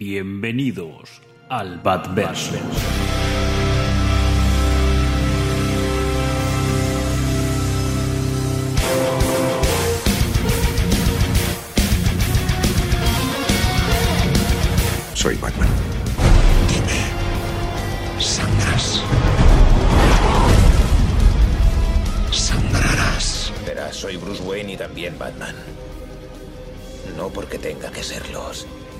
Bienvenidos al Batverse. Soy Batman. Dime, ¿sangras? Sangrarás. Verás, soy Bruce Wayne y también Batman. No porque tenga que serlos.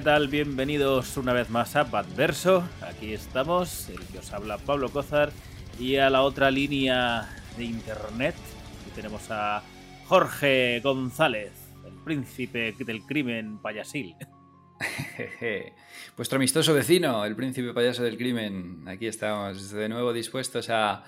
¿qué tal? Bienvenidos una vez más a Batverso. Aquí estamos, el que os habla Pablo Cozar. Y a la otra línea de internet, aquí tenemos a Jorge González, el príncipe del crimen payasil. Vuestro amistoso vecino, el príncipe payaso del crimen. Aquí estamos, de nuevo dispuestos a,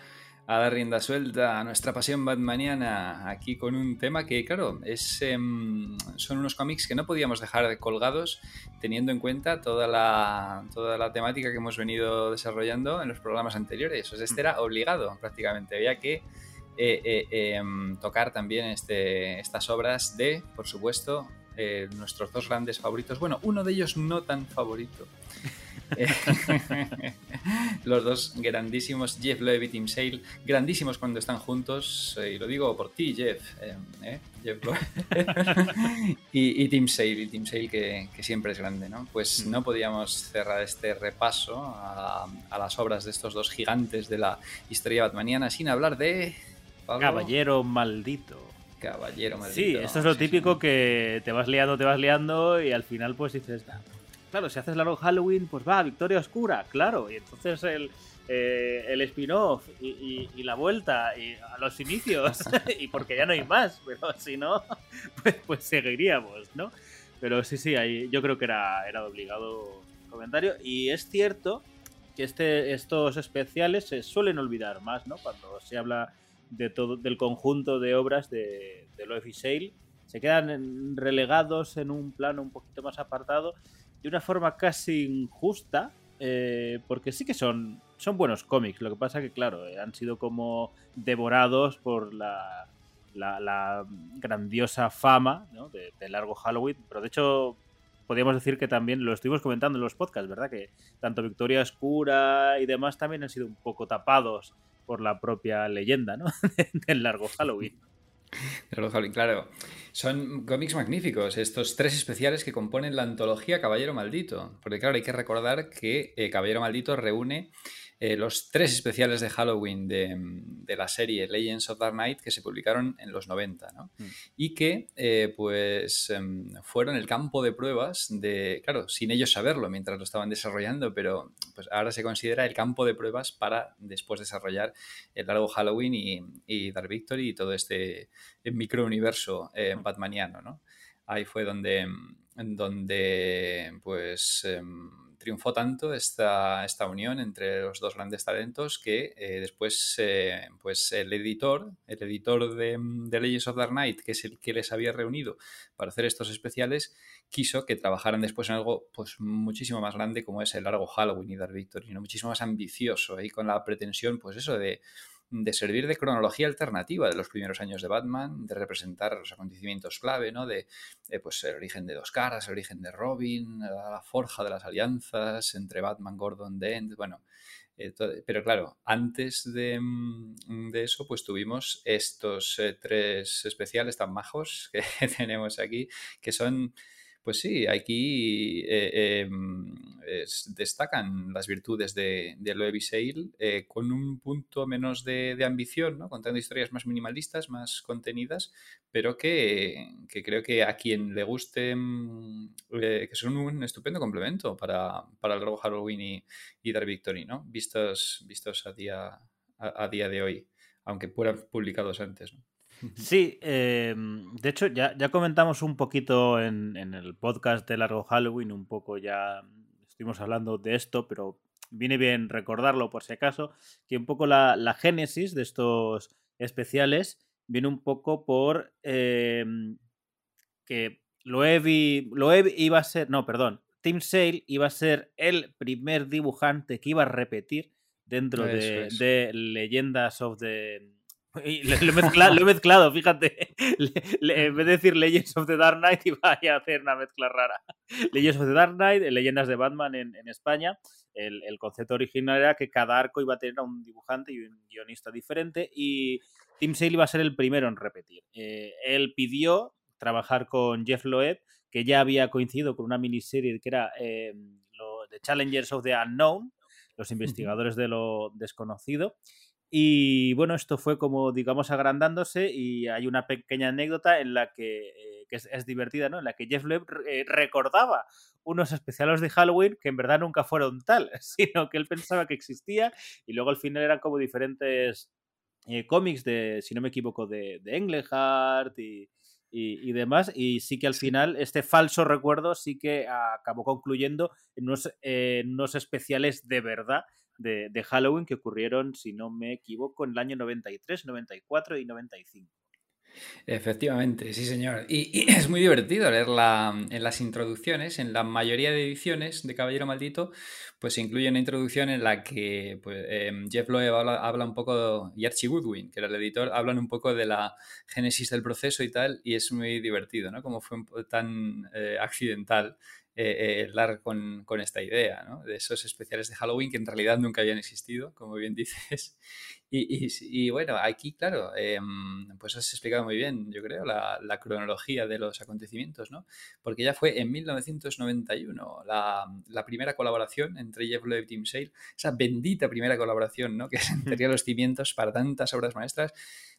a dar rienda suelta a nuestra pasión batmaniana. Aquí con un tema que, claro, es, em, son unos cómics que no podíamos dejar colgados teniendo en cuenta toda la, toda la temática que hemos venido desarrollando en los programas anteriores. O sea, este era obligado prácticamente. Había que eh, eh, em, tocar también este, estas obras de, por supuesto, eh, nuestros dos grandes favoritos. Bueno, uno de ellos no tan favorito. Los dos grandísimos, Jeff Loeb y Tim Sale, grandísimos cuando están juntos, eh, y lo digo por ti, Jeff, eh, ¿eh? Jeff Loeb. y, y, Tim Sale, y Tim Sale que, que, siempre es grande, ¿no? Pues no podíamos cerrar este repaso a, a, las obras de estos dos gigantes de la historia batmaniana sin hablar de... Pablo. Caballero maldito. Caballero maldito. Sí, esto es lo típico sí, que te vas liando, te vas liando y al final pues dices, claro, si haces largo Halloween, pues va, Victoria Oscura, claro. Y entonces el, eh, el spin-off y, la vuelta y a los inicios, y porque ya no hay más, pero si no, pues, pues seguiríamos, ¿no? Pero sí, sí, ahí yo creo que era, era obligado comentario. Y es cierto que este, estos especiales se suelen olvidar más, ¿no? Cuando se habla de todo, del conjunto de obras de, de Loeb y Sale, se quedan relegados en un plano un poquito más apartado de una forma casi injusta, eh, porque sí que son, son buenos cómics. Lo que pasa que, claro, eh, han sido como devorados por la, la, grandiosa fama de, largo Halloween. Pero de hecho, podríamos decir que también lo estuvimos comentando en los podcasts, ¿verdad? Que tanto Victoria Oscura y demás también han sido un poco tapados por la propia leyenda, ¿no? del largo Halloween. Halloween, claro. Son cómics magníficos, estos tres especiales que componen la antología Caballero Maldito. Porque claro, hay que recordar que eh, Caballero Maldito reúne eh, los tres especiales de Halloween de, de, la serie Legends of Dark Knight que se publicaron en los 90, ¿no? Mm. Y que eh, pues eh, fueron el campo de pruebas de, claro, sin ellos saberlo mientras lo estaban desarrollando, pero pues ahora se considera el campo de pruebas para después desarrollar el largo Halloween y, y Dark Victory y todo este microuniverso eh, batmaniano, ¿no? Ahí fue donde, donde pues triunfó tanto esta, esta, unión entre los dos grandes talentos que eh, después eh, pues el editor, el editor de, de, Legends of Dark Knight, que es el que les había reunido para hacer estos especiales, quiso que trabajaran después en algo pues muchísimo más grande como es el largo Halloween y Dark Victory, ¿no? muchísimo más ambicioso y con la pretensión pues eso de de servir de cronología alternativa de los primeros años de Batman, de representar los acontecimientos clave, ¿no? De, de pues, el origen de dos caras, el origen de Robin, la forja de las alianzas entre Batman, Gordon, Dent, bueno. Eh, pero claro, antes de, de, eso, pues tuvimos estos eh, tres especiales tan majos que tenemos aquí, que son pues sí, aquí eh, em, destacan las virtudes de, de Loewy Sale eh, con un punto menos de, ambición, ¿no? contando historias más minimalistas, más contenidas, pero que, creo que a quien le guste, mm, que son un estupendo complemento para, para el largo Halloween y, y Dark Victory, ¿no? vistos, vistos a, día, a, día de hoy, aunque fueran publicados antes. ¿no? Sí, em, de hecho ya, ya, comentamos un poquito en, en, el podcast de Largo Halloween, un poco ya estuvimos hablando de esto, pero viene bien recordarlo por si acaso, que un poco la, la génesis de estos especiales viene un poco por em, que Loev, Loev iba a ser, no, perdón, Tim Sale iba a ser el primer dibujante que iba a repetir dentro de, de Leyendas of the lo, he mezclado, fíjate. en vez de decir Legends of the Dark Knight, iba a hacer una mezcla rara. Legends of the Dark Knight, Leyendas de Batman en, España. El, concepto original era que cada arco iba a tener a un dibujante y un guionista diferente. Y Tim Sale iba a ser el primero en repetir. Eh, él pidió trabajar con Jeff Loeb, que ya había coincidido con una miniserie que era eh, The Challengers of the Unknown, los investigadores de lo desconocido. Y bueno, esto fue como, digamos, agrandándose y hay una pequeña anécdota en la que, eh, es, divertida, ¿no? En la que Jeff Loeb eh, recordaba unos especiales de Halloween que en verdad nunca fueron tal, sino que él pensaba que existía y luego al final eran como diferentes eh, cómics de, si no me equivoco, de, de Englehart y, y, demás. Y sí que al final este falso recuerdo sí que acabó concluyendo en unos, en unos especiales de verdad de, Halloween que ocurrieron, si no me equivoco, en el año 93, 94 y 95. Efectivamente, sí señor. Y, es muy divertido leerla en las introducciones. En la mayoría de ediciones de Caballero Maldito, pues se incluye una introducción en la que pues, em, Jeff Loeb habla, un poco, y Archie Goodwin, que era el editor, hablan un poco de la génesis del proceso y tal, y es muy divertido, ¿no? Como fue tan eh, accidental eh, eh con, con, esta idea, ¿no? De esos especiales de Halloween que en realidad nunca habían existido, como bien dices. Y, y, bueno, aquí, claro, eh, pues has explicado muy bien, yo creo, la, la, cronología de los acontecimientos, ¿no? Porque ya fue en 1991 la, la primera colaboración entre Jeff Loeb y Tim Sale, esa bendita primera colaboración, ¿no? Que sentaría los cimientos para tantas obras maestras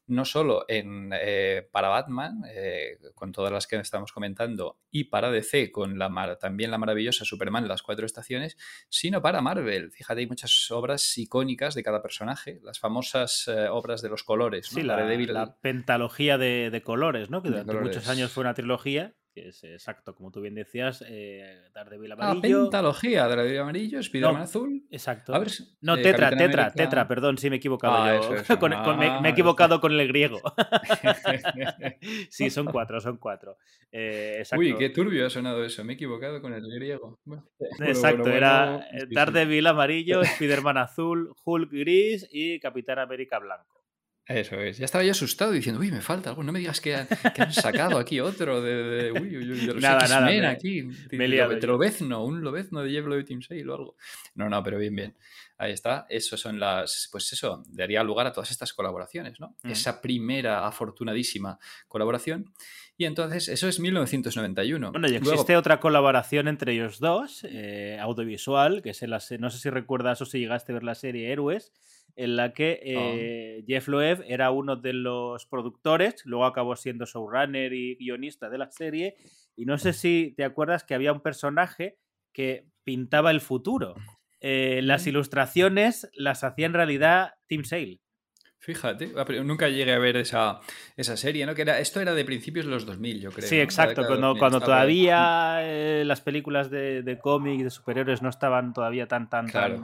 no solo en, eh, para Batman, eh, con todas las que estamos comentando, y para DC, con la, también la maravillosa Superman, las cuatro estaciones, sino para Marvel. Fíjate, hay muchas obras icónicas de cada personaje, las famosas eh, obras de los colores. Sí, la, de la pentalogía de, colores, ¿no? que durante muchos años fue una trilogía que es exacto, como tú bien decías, eh, Daredevil ah, amarillo. Ah, pentalogía, Daredevil amarillo, Spider-Man azul. Exacto. no, eh, tetra, tetra, tetra, perdón, sí me he equivocado ah, yo. me, he ah, equivocado con el griego. sí, son cuatro, son cuatro. Eh, Uy, qué turbio ha sonado eso, me he equivocado con el griego. exacto, era Daredevil amarillo, Spider-Man azul, Hulk gris y Capitán América blanco. Eso es. Ya estaba yo asustado diciendo, uy, me falta algo. No me digas que, han sacado aquí otro de, uy, uy, uy, de los nada, nada, me, aquí. Me de, Lobezno, un Lobezno de Diablo de Team Sale o algo. No, no, pero bien, bien. Ahí está. Eso son las, pues eso, daría lugar a todas estas colaboraciones, ¿no? Esa primera afortunadísima colaboración. Y entonces, eso es 1991. Bueno, y existe otra colaboración entre ellos dos, eh, audiovisual, que es en la, no sé si recuerdas o si llegaste a ver la serie Héroes, en la que oh. eh, Jeff Loeb era uno de los productores, luego acabó siendo showrunner y guionista de la serie, y no sé si te acuerdas que había un personaje que pintaba el futuro. Eh, las ilustraciones las hacía en realidad Tim Sale. Fíjate, ah, nunca llegué a ver esa, esa serie, ¿no? Que era, esto era de principios de los 2000, yo creo. Sí, exacto, cuando, cuando todavía eh, las películas de, de cómic, de superhéroes no estaban todavía tan, tan, tan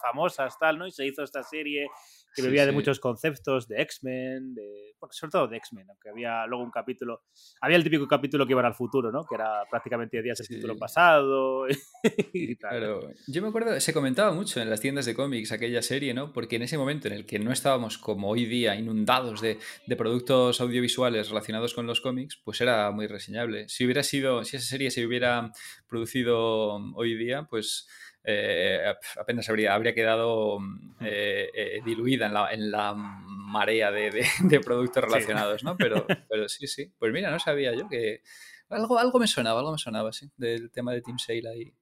famosas, tal, ¿no? Y se hizo esta serie que bebía de muchos conceptos de X-Men, de, sobre todo de X-Men, aunque había luego un capítulo, había el típico capítulo que iba al futuro, ¿no? Que era prácticamente días del futuro pasado. y Claro, yo me acuerdo, se comentaba mucho en las tiendas de cómics aquella serie, ¿no? Porque en ese momento en el que no estábamos como hoy día inundados de, de productos audiovisuales relacionados con los cómics, pues era muy reseñable. Si hubiera sido, si esa serie se hubiera producido hoy día, pues eh, apenas habría, habría quedado mm, eh, eh, diluida en la, en la marea de, de, productos relacionados, ¿no? Pero, pero sí, sí. Pues mira, no sabía yo que Algo, algo me sonaba, algo me sonaba, sí, del tema de Team Sale ahí.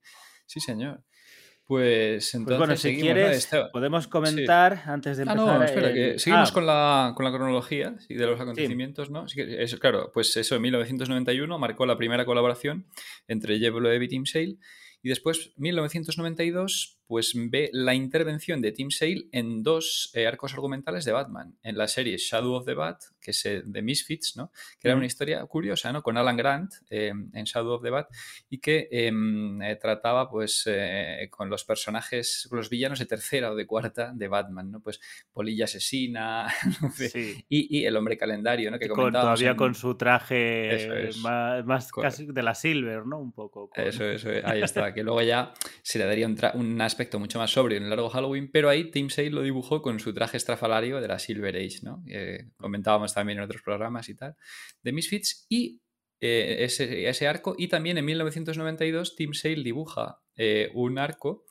Sí, señor. Pues entonces. Pues bueno, si quieres, podemos comentar antes de empezar. Ah, no, espera, que seguimos ah. con, la, con la cronología de los acontecimientos, ¿no? eso, claro, pues eso, en 1991 marcó la primera colaboración entre Jeff Loeb y Team Sale. Y después, 1992, pues ve la intervención de Tim Sale en dos eh, arcos argumentales de Batman. En la serie Shadow of the Bat, que es eh, de Misfits, ¿no? Que era una historia curiosa, ¿no? Con Alan Grant eh, en Shadow of the Bat y que em, trataba, pues, con los personajes, los villanos de tercera o de cuarta de Batman, ¿no? Pues Polilla Asesina y, El Hombre Calendario, ¿no? Que con, todavía con su traje más, casi de la Silver, ¿no? Un poco. Eso, eso, ahí está. que luego ya se le daría un, un mucho más sobrio en el largo Halloween, pero ahí Tim Sale lo dibujó con su traje estrafalario de la Silver Age, ¿no? comentábamos también en otros programas y tal, de Misfits, y eh, ese, arco, y también en 1992 Tim Sale dibuja eh, un arco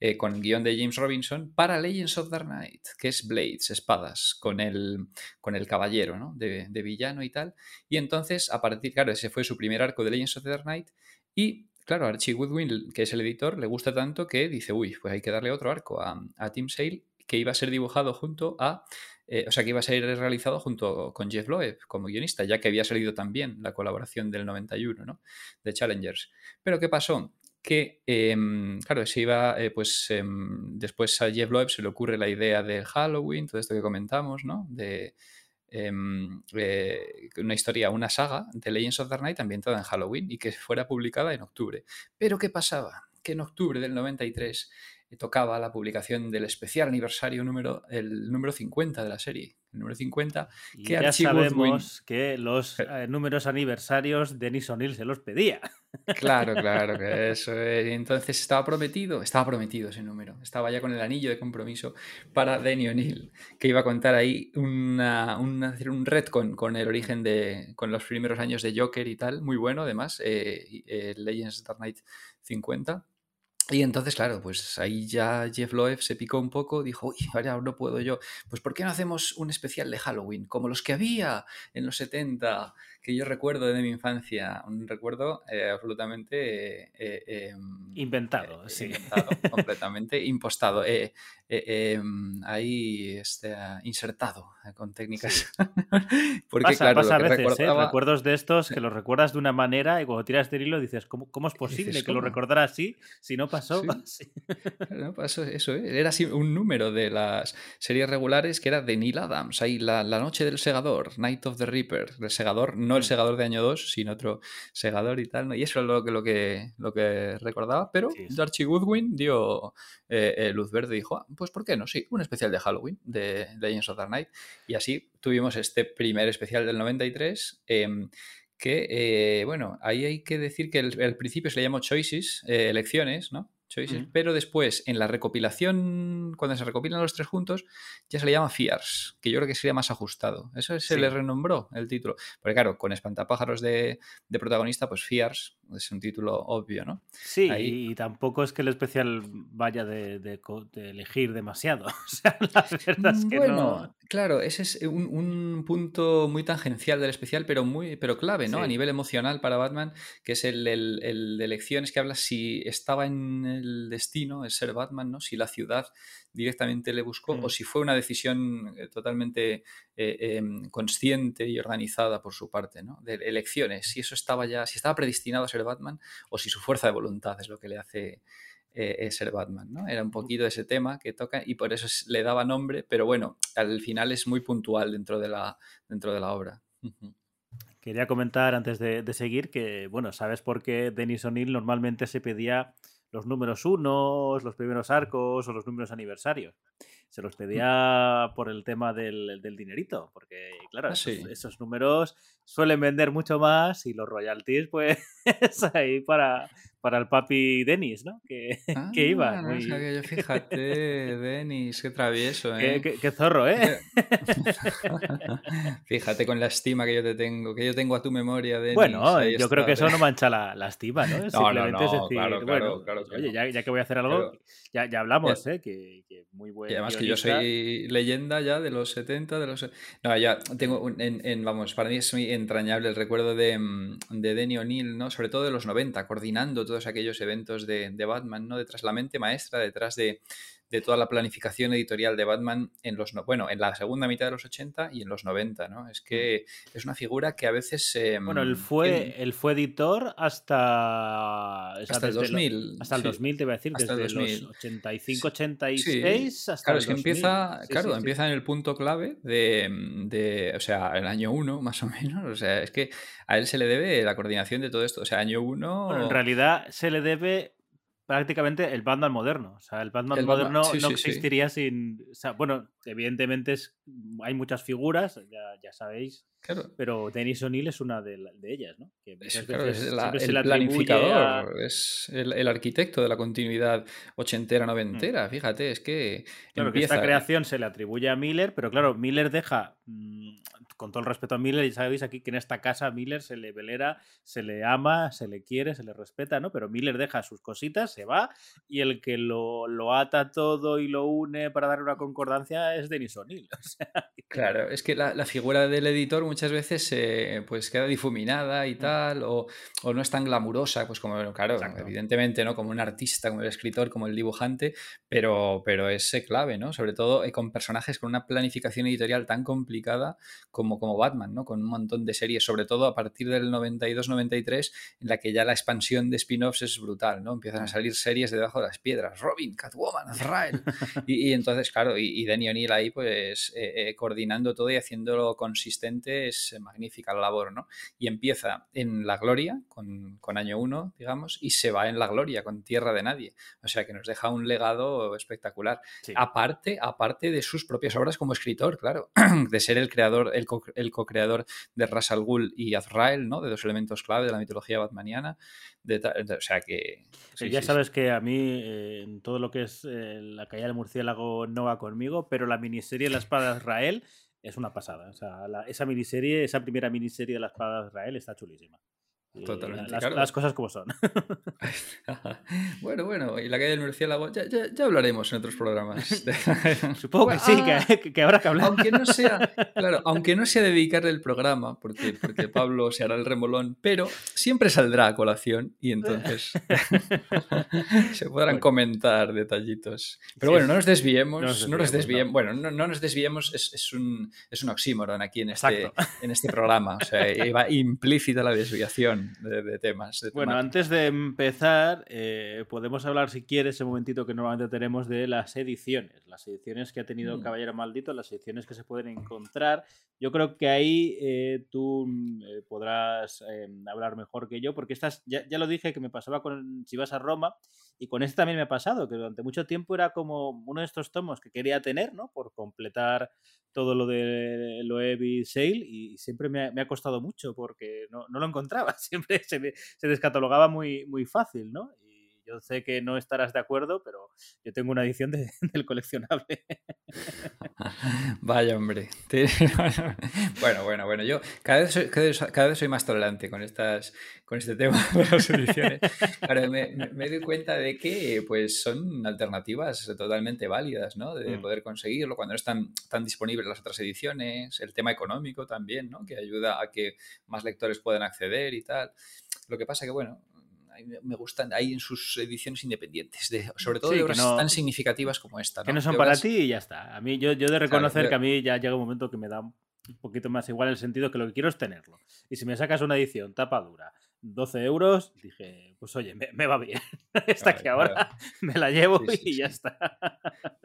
eh, con el guion de James Robinson para Legends of Dark Knight, que es Blades, espadas, con el, con el caballero, ¿no? De, villano y tal. Y entonces, a partir, claro, ese fue su primer arco de Legends of the Dark Knight, y claro, Archie Woodwin, que es el editor, le gusta tanto que dice, uy, pues hay que darle otro arco a, Tim Sale, que iba a ser dibujado junto a, eh, o sea, que iba a ser realizado junto con Jeff Loeb como guionista, ya que había salido también la colaboración del 91, ¿no? De Challengers. Pero ¿qué pasó? que, em, claro, se iba, eh, pues em, después a Jeff Loeb se le ocurre la idea de Halloween, todo esto que comentamos, ¿no? De, Em, eh, una historia, una saga de Legends of the Night ambientada en Halloween y que fuera publicada en octubre. Pero ¿qué pasaba? Que en octubre del 93 eh, tocaba la publicación del especial aniversario número, el número 50 de la serie número 50, que ya sabemos que los eh, números aniversarios Denis O'Neill se los pedía. Claro, claro, que eso. entonces estaba prometido, estaba prometido ese número. Estaba ya con el anillo de compromiso para Denny O'Neill, que iba a contar ahí una, un retcon con el origen de, con los primeros años de Joker y tal, muy bueno además, eh, eh, Legends Dark Knight 50. Y entonces, claro, pues ahí ya Jeff Loeb se picó un poco, dijo, uy, ahora no puedo yo. Pues ¿por qué no hacemos un especial de Halloween, como los que había en los 70, que yo recuerdo de mi infancia? Un recuerdo eh, absolutamente... Eh, em, inventado, sí. Inventado, completamente impostado. Eh, em, ahí este, insertado con técnicas. Porque, pasa, claro, pasa a veces, recuerdos de estos que los recuerdas de una manera y cuando tiras del hilo dices, ¿cómo, cómo es posible que lo recordara así si no pasó. No pasó eso, ¿eh? era así un número de las series regulares que era de Neil Adams. Ahí la, noche del segador, Night of the Reaper, el segador, no el mm. segador de año 2, sino otro segador y tal. Y eso es lo que, lo que, lo que recordaba. Pero Darcy Goodwin dio eh, eh, luz verde y dijo, ah, pues ¿por qué no? Sí, un especial de Halloween de Legends of the Night. Y así tuvimos este primer especial del 93 que, eh, bueno, ahí hay que decir que al principio se le llamó choices, eh, elecciones, ¿no? Pero después en la recopilación, cuando se recopilan los tres juntos, ya se le llama Fears, que yo creo que sería más ajustado. Eso se le renombró el título. Porque claro, con Espantapájaros de, de protagonista, pues Fears es un título obvio, ¿no? Sí, y tampoco es que el especial vaya de, elegir demasiado. o sea, la verdad es que bueno, claro, ese es un, punto muy tangencial del especial, pero muy pero clave, ¿no? A nivel emocional para Batman, que es el, el de elecciones que habla si estaba en el destino, el ser Batman, ¿no? Si la ciudad directamente le buscó o mm. si fue una decisión eh, totalmente eh, em, consciente y organizada por su parte, ¿no? De elecciones, si eso estaba ya, si estaba predestinado a ser Batman o si su fuerza de voluntad es lo que le hace eh, ser Batman, ¿no? Era un poquito ese tema que toca y por eso le daba nombre, pero bueno, al final es muy puntual dentro de la, dentro de la obra. Quería comentar antes de, de, seguir que, bueno, ¿sabes por qué Denis O'Neill normalmente se pedía los números unos, los primeros arcos o los números aniversarios. Se los pedía por el tema del, dinerito, porque claro, ah, esos, números suelen vender mucho más y los royalties, pues, ahí para, para el papi Denis, ¿no? Que, que iba. Ah, no muy- sabía yo, fíjate, Denis, qué travieso, ¿eh? Qué, qué- qué zorro, ¿eh? Fíjate con la estima que yo te tengo, que yo tengo a tu memoria, Denis. Bueno, yo creo que eso no mancha la, la estima, ¿no? no, Simplemente es no, decir, claro, claro, bueno, claro pues, que oye, ya, ya que voy a hacer algo, Pero- ya, ya hablamos, ¿eh? Que, que muy buen Y además que yo soy leyenda ya de los 70, de los... No, ya tengo en- vamos, para mí es muy entrañable el recuerdo de, mm, de Denny O'Neill, ¿no? Sobre todo de los 90, coordinando todos aquellos eventos de, de Batman, ¿no? Detrás la mente maestra, detrás de, de toda la planificación editorial de Batman en los... no- Bueno, en la segunda mitad de los 80 y en los 90, ¿no? Es que es una figura que a veces... eh, Bueno, él fue, él fue editor hasta... o sea, Hasta el desde lo- 2000. hasta el sí. 2000, te iba a decir, Hasta el desde 2000. los 85, Sí. 86 hasta Claro, el es que 2000. empieza, Sí, claro, empieza en el punto clave de, de, o sea, el año 1 más o menos. O sea, es que a él se le debe la coordinación de todo esto. O sea, año 1... Bueno, en realidad se le debe prácticamente el Batman moderno. O sea, el Batman El Batman- moderno sí, no sí, sí. existiría sin... o sea, bueno, evidentemente es, hay muchas figuras, ya, ya sabéis, Claro, pero Dennis O'Neill es una de, de ellas, ¿no? Que es, claro, es la- el planificador, a- es el, el arquitecto de la continuidad ochentera, noventera. Fíjate, es que Mm. Claro, que esta creación se le atribuye a Miller, pero claro, Miller deja, mm, con todo el respeto a Miller, y sabéis aquí que en esta casa a Miller se le velera, se le ama, se le quiere, se le respeta, ¿no? Pero Miller deja sus cositas, se va, y el que lo, lo ata todo y lo une para dar una concordancia es Denis O'Neill. O sea, Claro, es que la, la figura del editor muchas veces eh, pues queda difuminada y tal, o, o no es tan glamurosa, pues como, claro, Exacto. evidentemente, ¿no? Como un artista, como el escritor, como el dibujante, pero, pero es clave, ¿no? Sobre todo eh, con personajes con una planificación editorial tan complicada como, como Batman, ¿no? Con un montón de series, sobre todo a partir del 92-93, en la que ya la expansión de spin-offs es brutal, ¿no? Empiezan a salir series de debajo de las piedras, Robin, Catwoman, Azrael, y, y entonces, claro, y, y Denny O'Neill ahí, pues, eh, eh, coordinando todo y haciéndolo consistente es magnífica la labor, ¿no? Y empieza en La Gloria, con, con año 1, digamos, y se va en La Gloria, con Tierra de Nadie. O sea, que nos deja un legado espectacular. sí. Aparte, aparte de sus propias obras como escritor, claro, de ser el creador, el co- el co-creador de Ras al Ghul y Azrael, ¿no? De dos elementos clave de la mitología batmaniana. De ta- de- o sea que. Sí, ya sí, sí. sabes que a mí eh, todo lo que es eh, la caída del murciélago no va conmigo, pero la miniserie La espada de Israel es una pasada. O sea, la- esa miniserie, esa primera miniserie de La espada de Israel está chulísima. Totalmente, Las, claro. las cosas como son. bueno, bueno, y la caída del murciélago, ya, ya, ya hablaremos en otros programas. Supongo que sí, Ah, que, que habrá que hablar. Aunque no sea, claro, aunque no sea dedicarle el programa, porque, porque Pablo se hará el remolón, pero siempre saldrá a colación y entonces se podrán Bueno. comentar detallitos. Pero bueno, no nos desviemos, no no nos desviemos, desviemos, no. bueno, no, no nos desviemos, es, es un, es un oxímoron aquí en este, Exacto. en este programa, o sea, iba implícita la desviación de, de temas. de Bueno, antes de empezar, eh, podemos hablar, si quieres, ese momentito que normalmente tenemos de las ediciones. Las ediciones que ha tenido Mm. Caballero Maldito, las ediciones que se pueden encontrar. Yo creo que ahí eh, tú mm, eh, podrás eh, hablar mejor que yo, porque estas, ya, ya lo dije que me pasaba con Si vas a Roma, y con este también me ha pasado, que durante mucho tiempo era como uno de estos tomos que quería tener, ¿no? Por completar todo lo de Loevi Sale, y siempre me ha, me ha costado mucho porque no, no lo encontraba. Siempre se, me- se descatalogaba muy, muy fácil, ¿no? Yo sé que no estarás de acuerdo, pero yo tengo una edición de- del coleccionable. Vaya hombre. Bueno, bueno, bueno. Yo cada vez, soy, cada, vez, soy más tolerante con estas, con este tema de las ediciones. Claro, me, me- doy cuenta de que pues son alternativas totalmente válidas, ¿no? De Mm. poder conseguirlo cuando no están tan disponibles las otras ediciones, el tema económico también, ¿no? Que ayuda a que más lectores puedan acceder y tal. Lo que pasa que, bueno, me- gustan ahí en sus ediciones independientes, de- sobre todo Sí, de que obras no- tan significativas como esta. que no son para ti y ya está. A mí, yo, yo de reconocer que a mí ya llega un momento que me da un poquito más igual el sentido que lo que quiero es tenerlo. Y si me sacas una edición tapa dura, 12 euros, dije, pues oye, me, me va bien. Esta Claro, que ahora me la llevo Sí, sí, y ya está.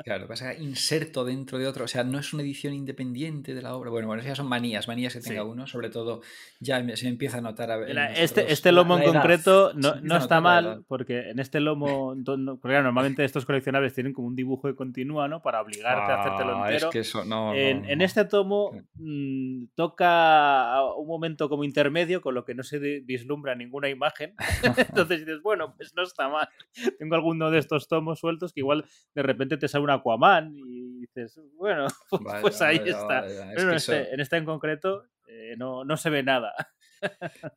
Claro, pasa que inserto dentro de otro, o sea, no es una edición independiente de la obra. Bueno, bueno, esas son manías, manías que tenga uno, sobre todo ya se empieza a notar a ver. nosotros Este, este lomo en concreto no, no está mal, porque en este lomo, porque normalmente estos coleccionables tienen como un dibujo que continúa, ¿no? Para obligarte a hacértelo Ah, entero. Es que eso, no, en, no, en no. este tomo mm, toca un momento como intermedio, con lo que no se vislumbra ninguna imagen. Entonces entonces dices, bueno, pues no está mal. Tengo alguno de estos tomos sueltos que igual de repente te sale un Aquaman y dices, bueno, pues, ahí está. Pero este, en este en concreto eh, no, no se ve nada.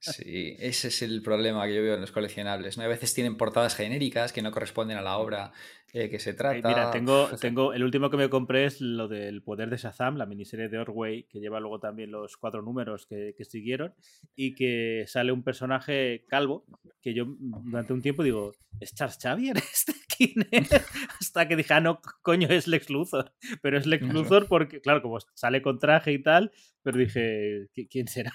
Sí, ese es el problema que yo veo en los coleccionables. ¿no? A veces tienen portadas genéricas que no corresponden a la obra eh, que se trata. Mira, tengo, tengo el último que me compré es lo del Poder de Shazam, la miniserie de Orway, que lleva luego también los cuatro números que, que siguieron, y que sale un personaje calvo, que yo durante un tiempo digo, ¿es Charles Xavier este? ¿Quién es? Hasta que dije, ah, no, coño, es Lex Luthor. Pero es Lex Luthor porque, claro, como sale con traje y tal, pero dije, ¿quién será?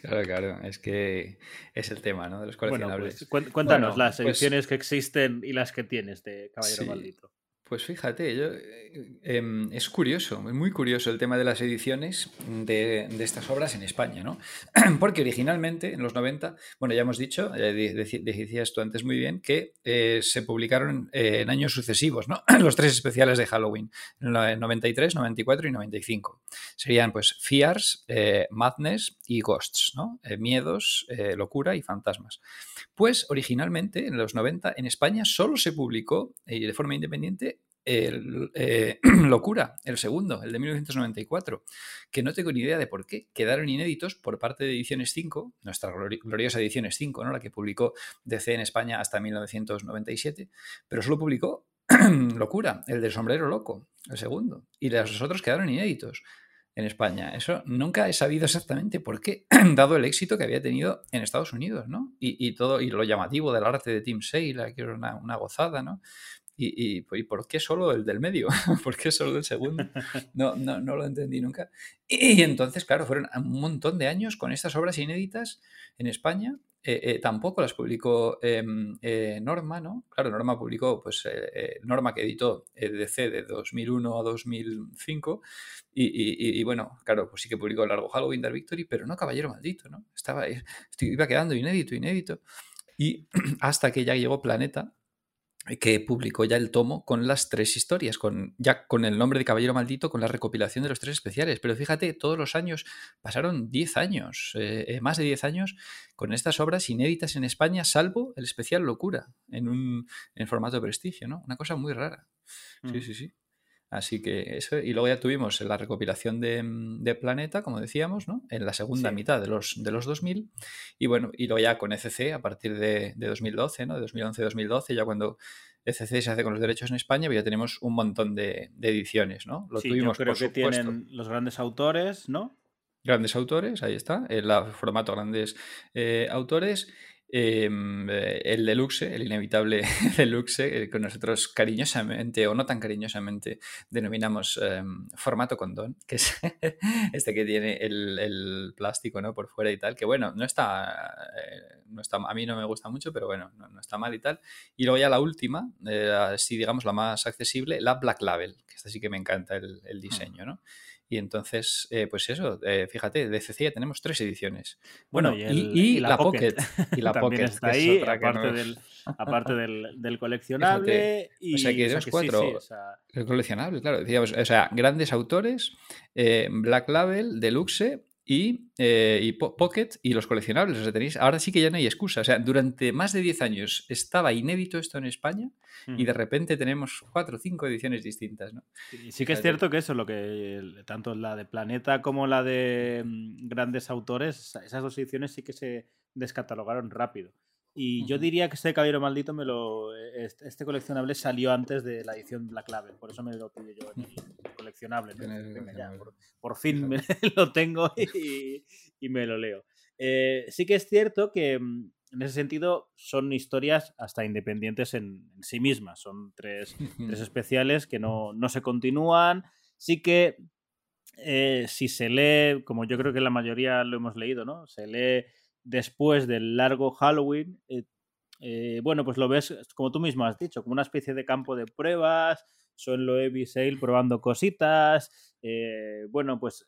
Claro, claro, es que es el tema, ¿no? De los pues, coleccionables. cuéntanos las pues ediciones que existen y las que tienes de Caballero Maldito. Pues fíjate, yo, em, es curioso, es muy curioso el tema de las ediciones de, estas obras en España, ¿no? Porque originalmente, en los 90, bueno, ya hemos dicho, eh, decías tú antes muy bien, que eh, se publicaron eh, en años sucesivos, ¿no? Los tres especiales de Halloween, en 93, 94 y 95. Serían, pues, Fears, Madness y Ghosts, ¿no? miedos, locura y fantasmas. Pues, originalmente, en los 90, en España solo se publicó, de forma independiente, el, eh, Locura, el segundo, el de 1994, que no tengo ni idea de por qué. Quedaron inéditos por parte de Ediciones 5, nuestra gloriosa Ediciones 5, ¿no? la que publicó DC en España hasta 1997, pero solo publicó Locura, el del sombrero loco, el segundo, y los otros quedaron inéditos en España. Eso nunca he sabido exactamente por qué, dado el éxito que había tenido en Estados Unidos, ¿no? Y, todo, y lo llamativo del arte de Tim Sale, que era una, una gozada, ¿no? Y, y, por qué solo el del medio? ¿Por qué solo el segundo? No, no, no lo entendí nunca. Y, entonces, claro, fueron un montón de años con estas obras inéditas en España. Eh, eh, tampoco las publicó em, eh, Norma, ¿no? Claro, Norma publicó, pues, Norma que editó DC de 2001 a 2005. Y, y, bueno, claro, pues sí que publicó Largo Halloween, Dark Victory, pero no Caballero Maldito, ¿no? Estaba, iba quedando inédito, inédito. Y hasta que ya llegó Planeta, que publicó ya el tomo con las tres historias, con, ya con el nombre de Caballero Maldito, con la recopilación de los tres especiales. Pero fíjate, todos los años, pasaron 10 años, eh, eh, más de 10 años, con estas obras inéditas en España, salvo el especial Locura, en un en formato de prestigio, ¿no? Una cosa muy rara. Sí, mm. sí, sí. Así que eso, y luego ya tuvimos la recopilación de, Planeta, como decíamos, ¿no? En la segunda mitad de los, de los 2000. Y bueno, y luego ya con ECC a partir de, 2012, ¿no? De 2011-2012, ya cuando ECC se hace con los derechos en España, pues ya tenemos un montón de, ediciones, ¿no? Lo tuvimos, yo creo que tienen los grandes autores, ¿no? Grandes autores, ahí está, el formato grandes eh, autores. Em, eh, el deluxe, el inevitable deluxe, eh, que nosotros cariñosamente o no tan cariñosamente denominamos em, formato condón, que es este que tiene el, plástico ¿no? por fuera y tal, que bueno, no está, eh, no está, a mí no me gusta mucho, pero bueno, no, está mal y tal. Y luego ya la última, así digamos la más accesible, la Black Label, que esta sí que me encanta el, el diseño, ¿no? Y entonces, eh, pues eso, eh, fíjate, de CC ya tenemos tres ediciones. Bueno, y, la, Pocket. Y la Pocket. está ahí, aparte, del, aparte del, coleccionable. y, o sea, que tenemos cuatro. El coleccionable, claro. Decíamos, o sea, grandes autores, eh, Black Label, Deluxe y, eh, Pocket y los coleccionables. O sea, tenéis, ahora sí que ya no hay excusa. O sea, durante más de 10 años estaba inédito esto en España y de repente tenemos cuatro o cinco ediciones distintas. ¿no? Sí, sí que es cierto que eso, lo que tanto la de Planeta como la de mm, grandes autores, esas dos ediciones sí que se descatalogaron rápido. Y yo diría que este Caballero Maldito me lo. Este, coleccionable salió antes de la edición Black Label, por eso me lo pido yo por, fin me, lo tengo y, me lo leo. Eh, sí que es cierto que mm, en ese sentido son historias hasta independientes en, sí mismas. Son tres, tres especiales que no, no, se continúan. Sí que eh, si se lee, como yo creo que la mayoría lo hemos leído, ¿no? Se lee después del largo Halloween, eh, eh, bueno, pues lo ves, como tú mismo has dicho, como una especie de campo de pruebas, son Loeb y Sale probando cositas, eh, bueno, pues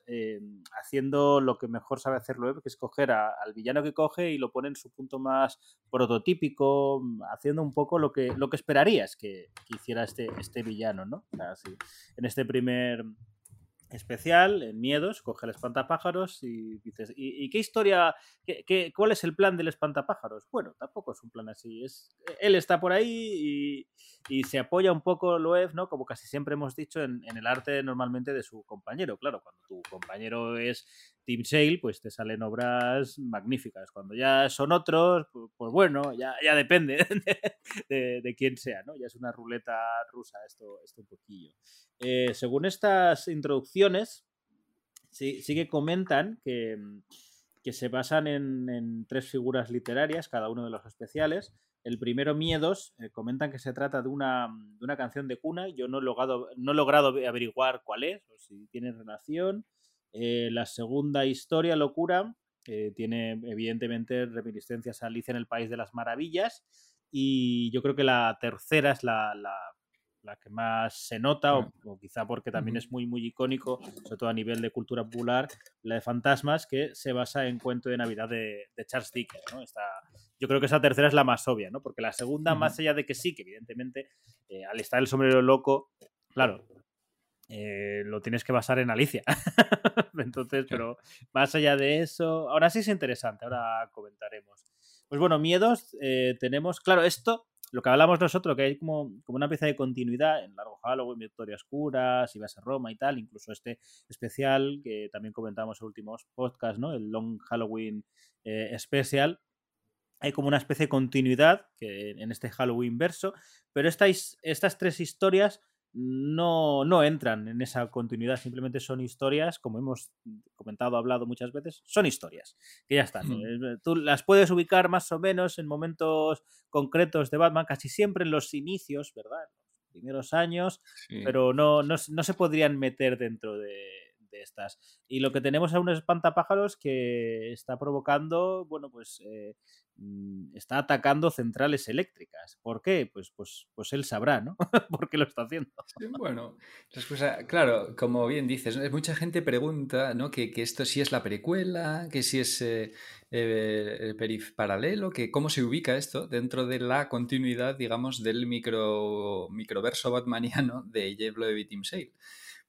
haciendo lo que mejor sabe hacer Loeb, que es coger al villano que coge y lo pone en su punto más prototípico, haciendo un poco lo que, lo que esperarías que, hiciera este, este villano, ¿no? en este primer especial en Miedos, coge el espantapájaros y dices, ¿y, qué historia, qué, cuál es el plan del espantapájaros? Bueno, tampoco es un plan así, es, él está por ahí y, se apoya un poco Loeb, ¿no? Como casi siempre hemos dicho, en, en, el arte normalmente de su compañero. Claro, cuando tu compañero es Team Sale, pues te salen obras magníficas. Cuando ya son otros, pues, bueno, ya, ya depende de, quién sea, ¿no? Ya es una ruleta rusa esto, esto un poquillo. Eh, según estas introducciones, sí, que comentan que, que se basan en, tres figuras literarias, cada uno de los especiales. El primero, Miedos, eh, comentan que se trata de una, de una canción de cuna. Yo no he logrado, no he logrado averiguar cuál es o si tiene relación. Eh, la segunda historia, Locura, tiene evidentemente reminiscencias a Alicia en el País de las Maravillas. Y yo creo que la tercera es la, que más se nota, o, quizá porque también es muy, muy icónico, sobre todo a nivel de cultura popular, la de Fantasmas, que se basa en Cuento de Navidad de, Charles Dickens. yo creo que esa tercera es la más obvia, ¿no? porque la segunda, más allá de que sí, que evidentemente eh, al estar el sombrero loco, claro, eh, lo tienes que basar en Alicia. Entonces, pero más allá de eso, ahora sí es interesante, ahora comentaremos. Pues bueno, miedos, eh, tenemos, claro, esto, lo que hablamos nosotros, que hay como, como una pieza de continuidad en Largo Halloween, Victoria Oscura, si vas a Roma y tal, incluso este especial que también comentamos en últimos podcasts, ¿no? El Long Halloween eh, Special, hay como una especie de continuidad que en este Halloween verso, pero estas, estas tres historias no, no entran en esa continuidad, simplemente son historias, como hemos comentado, hablado muchas veces, son historias, que ya están. Eh, tú las puedes ubicar más o menos en momentos concretos de Batman, casi siempre en los inicios, ¿verdad? En los primeros años, pero no, no, se podrían meter dentro de, estas. Y lo que tenemos es un espantapájaros que está provocando, bueno, pues eh, Mm, está atacando centrales eléctricas. ¿Por qué? Pues, pues, pues él sabrá, ¿no? ¿Por qué lo está haciendo? bueno, claro, como bien dices, mucha gente pregunta, ¿no? Que, esto sí es la precuela, que si es eh, eh, el perif paralelo, que cómo se ubica esto dentro de la continuidad, digamos, del micro, microverso batmaniano de Jeff Loeb y Tim Sale.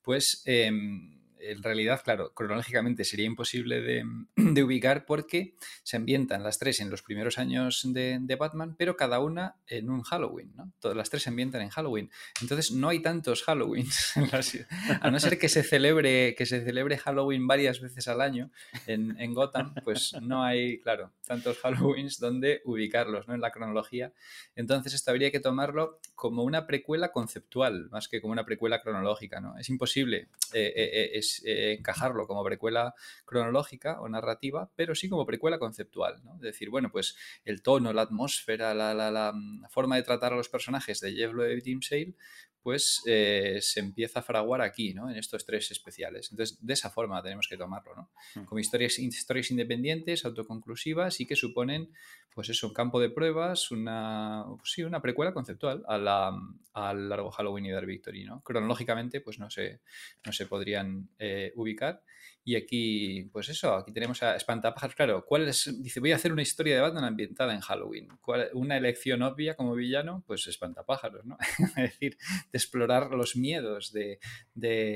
Pues... Em, en realidad, claro, cronológicamente sería imposible de, ubicar porque se ambientan las tres en los primeros años de, Batman, pero cada una en un Halloween, ¿no? Todas las tres se ambientan en Halloween. Entonces no hay tantos Halloween A no ser que se celebre, que se celebre Halloween varias veces al año en, en Gotham, pues no hay, claro, tantos Halloweens donde ubicarlos, ¿no? En la cronología. Entonces esto habría que tomarlo como una precuela conceptual, más que como una precuela cronológica, ¿no? Es imposible. Eh, eh, eh, es eh, encajarlo como precuela cronológica o narrativa, pero sí como precuela conceptual, ¿no? decir, bueno, pues el tono, la atmósfera, la, la, mm, forma de tratar a los personajes de Jeff Loeb Tim pues eh, se empieza a fraguar aquí, ¿no? En estos tres especiales. Entonces, de esa forma tenemos que tomarlo, ¿no? Mm. Como historias, historias independientes, autoconclusivas y que suponen, pues eso, un campo de pruebas, una, pues sí, una precuela conceptual a la, al largo Halloween y Dark Victory, ¿no? Cronológicamente, pues no se, no se podrían eh, ubicar. Y aquí, pues eso, aquí tenemos a Espantapájaros. Claro, ¿cuál es? Dice, voy a hacer una historia de Batman ambientada en Halloween. ¿Cuál, una elección obvia como villano, pues Espantapájaros, ¿no? es decir, de explorar los miedos de,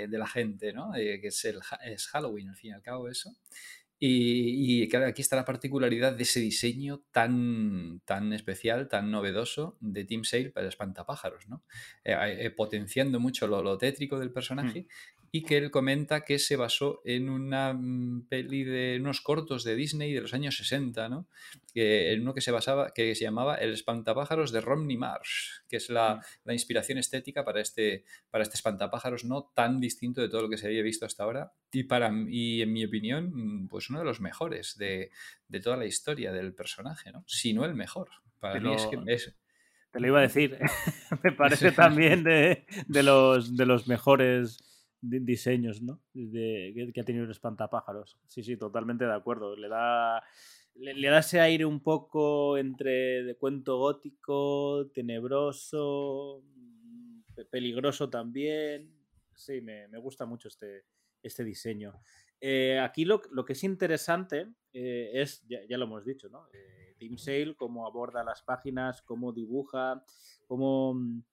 la gente, ¿no? que es, el, es Halloween, al fin y al cabo, eso. Y, y, claro, aquí está la particularidad de ese diseño tan, tan especial, tan novedoso de Team Sale para espantapájaros, ¿no? Eh, eh, potenciando mucho lo, lo, tétrico del personaje hmm y que él comenta que se basó en una mm, peli de unos cortos de Disney de los años 60, ¿no? Que, en uno que se basaba, que se llamaba El espantapájaros de Romney Marsh, que es la, la, inspiración estética para este, para este espantapájaros no tan distinto de todo lo que se había visto hasta ahora y, para, y en mi opinión, mm, pues uno de los mejores de, de toda la historia del personaje, ¿no? Si no el mejor. Para mí es que es, te lo iba a decir. Me parece también de, de, los, de los mejores diseños, ¿no? De, que, ha tenido el espantapájaros. Sí, sí, totalmente de acuerdo. Le da, le, da ese aire un poco entre de cuento gótico, tenebroso, peligroso también. Sí, me, gusta mucho este, este diseño. Eh, aquí lo, que es interesante eh, es, ya, lo hemos dicho, ¿no? Eh, Tim Sale, cómo aborda las páginas, cómo dibuja, cómo mm,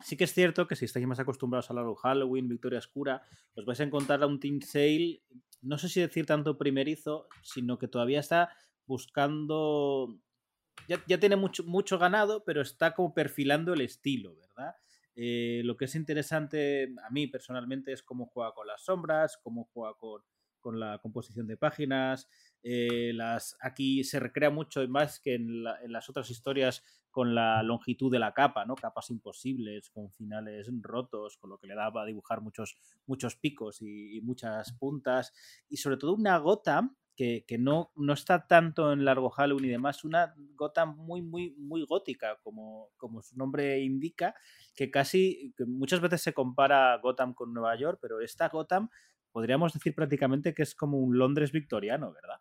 Sí que es cierto que si estáis más acostumbrados a la Halloween, Victoria Oscura, os vais a encontrar a un Team Sale, no sé si decir tanto primerizo, sino que todavía está buscando. Ya, ya tiene mucho, mucho ganado, pero está como perfilando el estilo, ¿verdad? Eh, lo que es interesante a mí personalmente es cómo juega con las sombras, cómo juega con, con la composición de páginas. Eh, las, aquí se recrea mucho más que en, la, en, las otras historias con la longitud de la capa, ¿no? Capas imposibles, con finales rotos, con lo que le daba a dibujar muchos, muchos picos y, muchas puntas. Y sobre todo una gota que, que, no, no está tanto en Largo Halloween y demás, una Gotham muy, muy, muy gótica, como, como su nombre indica, que casi, muchas veces se compara Gotham con Nueva York, pero esta Gotham podríamos decir prácticamente que es como un Londres victoriano, ¿verdad?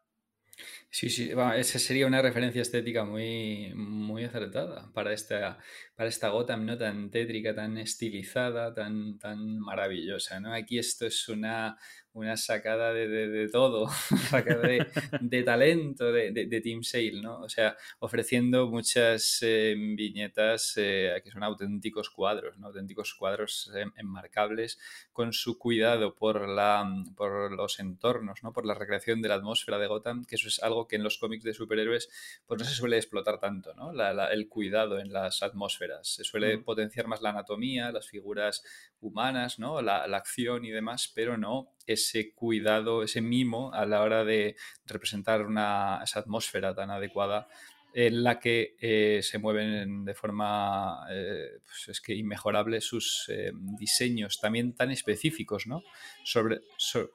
Sí, sí, bueno, esa sería una referencia estética muy, muy acertada para esta, para esta Gotham, ¿no? Tan tétrica, tan estilizada, tan, tan maravillosa, ¿no? Aquí esto es una, una sacada de, de, de todo, sacada de, de talento de, de, Team Sale, ¿no? O sea, ofreciendo muchas eh, viñetas eh, que son auténticos cuadros, ¿no? Auténticos cuadros eh, enmarcables con su cuidado por, la, por los entornos, ¿no? Por la recreación de la atmósfera de Gotham, que eso es algo que en los cómics de superhéroes pues no se suele explotar tanto, ¿no? La, la, el cuidado en las atmósferas. Se suele potenciar más la anatomía, las figuras humanas, ¿no? La, la acción y demás, pero no ese cuidado, ese mimo a la hora de representar una, esa atmósfera tan adecuada en la que eh, se mueven de forma eh, pues es que inmejorable sus eh, diseños también tan específicos, ¿no? Sobre, so,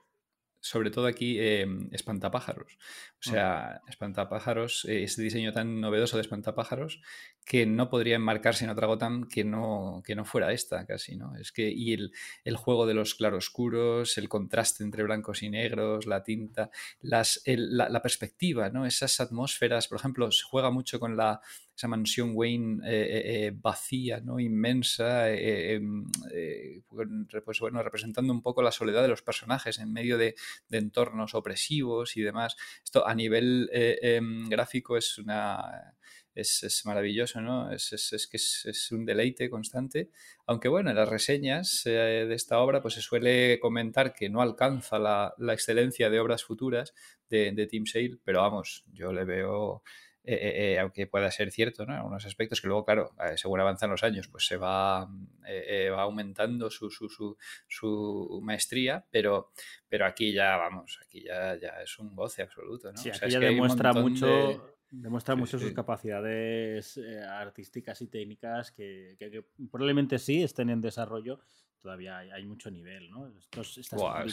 sobre todo aquí eh, espantapájaros. O sea, espantapájaros, eh, ese diseño tan novedoso de espantapájaros que no podría enmarcarse en otra Gotham que no, que no fuera esta casi, ¿no? Es que, y el, el juego de los claroscuros, el contraste entre blancos y negros, la tinta, las, el, la, la, perspectiva, ¿no? Esas atmósferas, por ejemplo, se juega mucho con la, esa mansión Wayne eh, eh, vacía, ¿no? Inmensa, eh, em, pues bueno, representando un poco la soledad de los personajes en medio de, entornos opresivos y demás. Esto a nivel em, gráfico es una es, maravilloso, ¿no? Es, es, que es, un deleite constante. Aunque bueno, en las reseñas eh, de esta obra pues se suele comentar que no alcanza la, excelencia de obras futuras de, de, Team Sale, pero vamos, yo le veo... Eh, eh, aunque pueda ser cierto, ¿no? Algunos aspectos que luego, claro, según avanzan los años, pues se va, va aumentando su, su, su, su, maestría, pero, pero aquí ya, vamos, aquí ya, ya es un goce absoluto, ¿no? Sí, aquí o sea, ya demuestra mucho... De Demuestra sí, mucho sí. sus capacidades eh, artísticas y técnicas que, que, que, probablemente sí estén en desarrollo. Todavía hay, hay mucho nivel, ¿no? Estos, estas wow,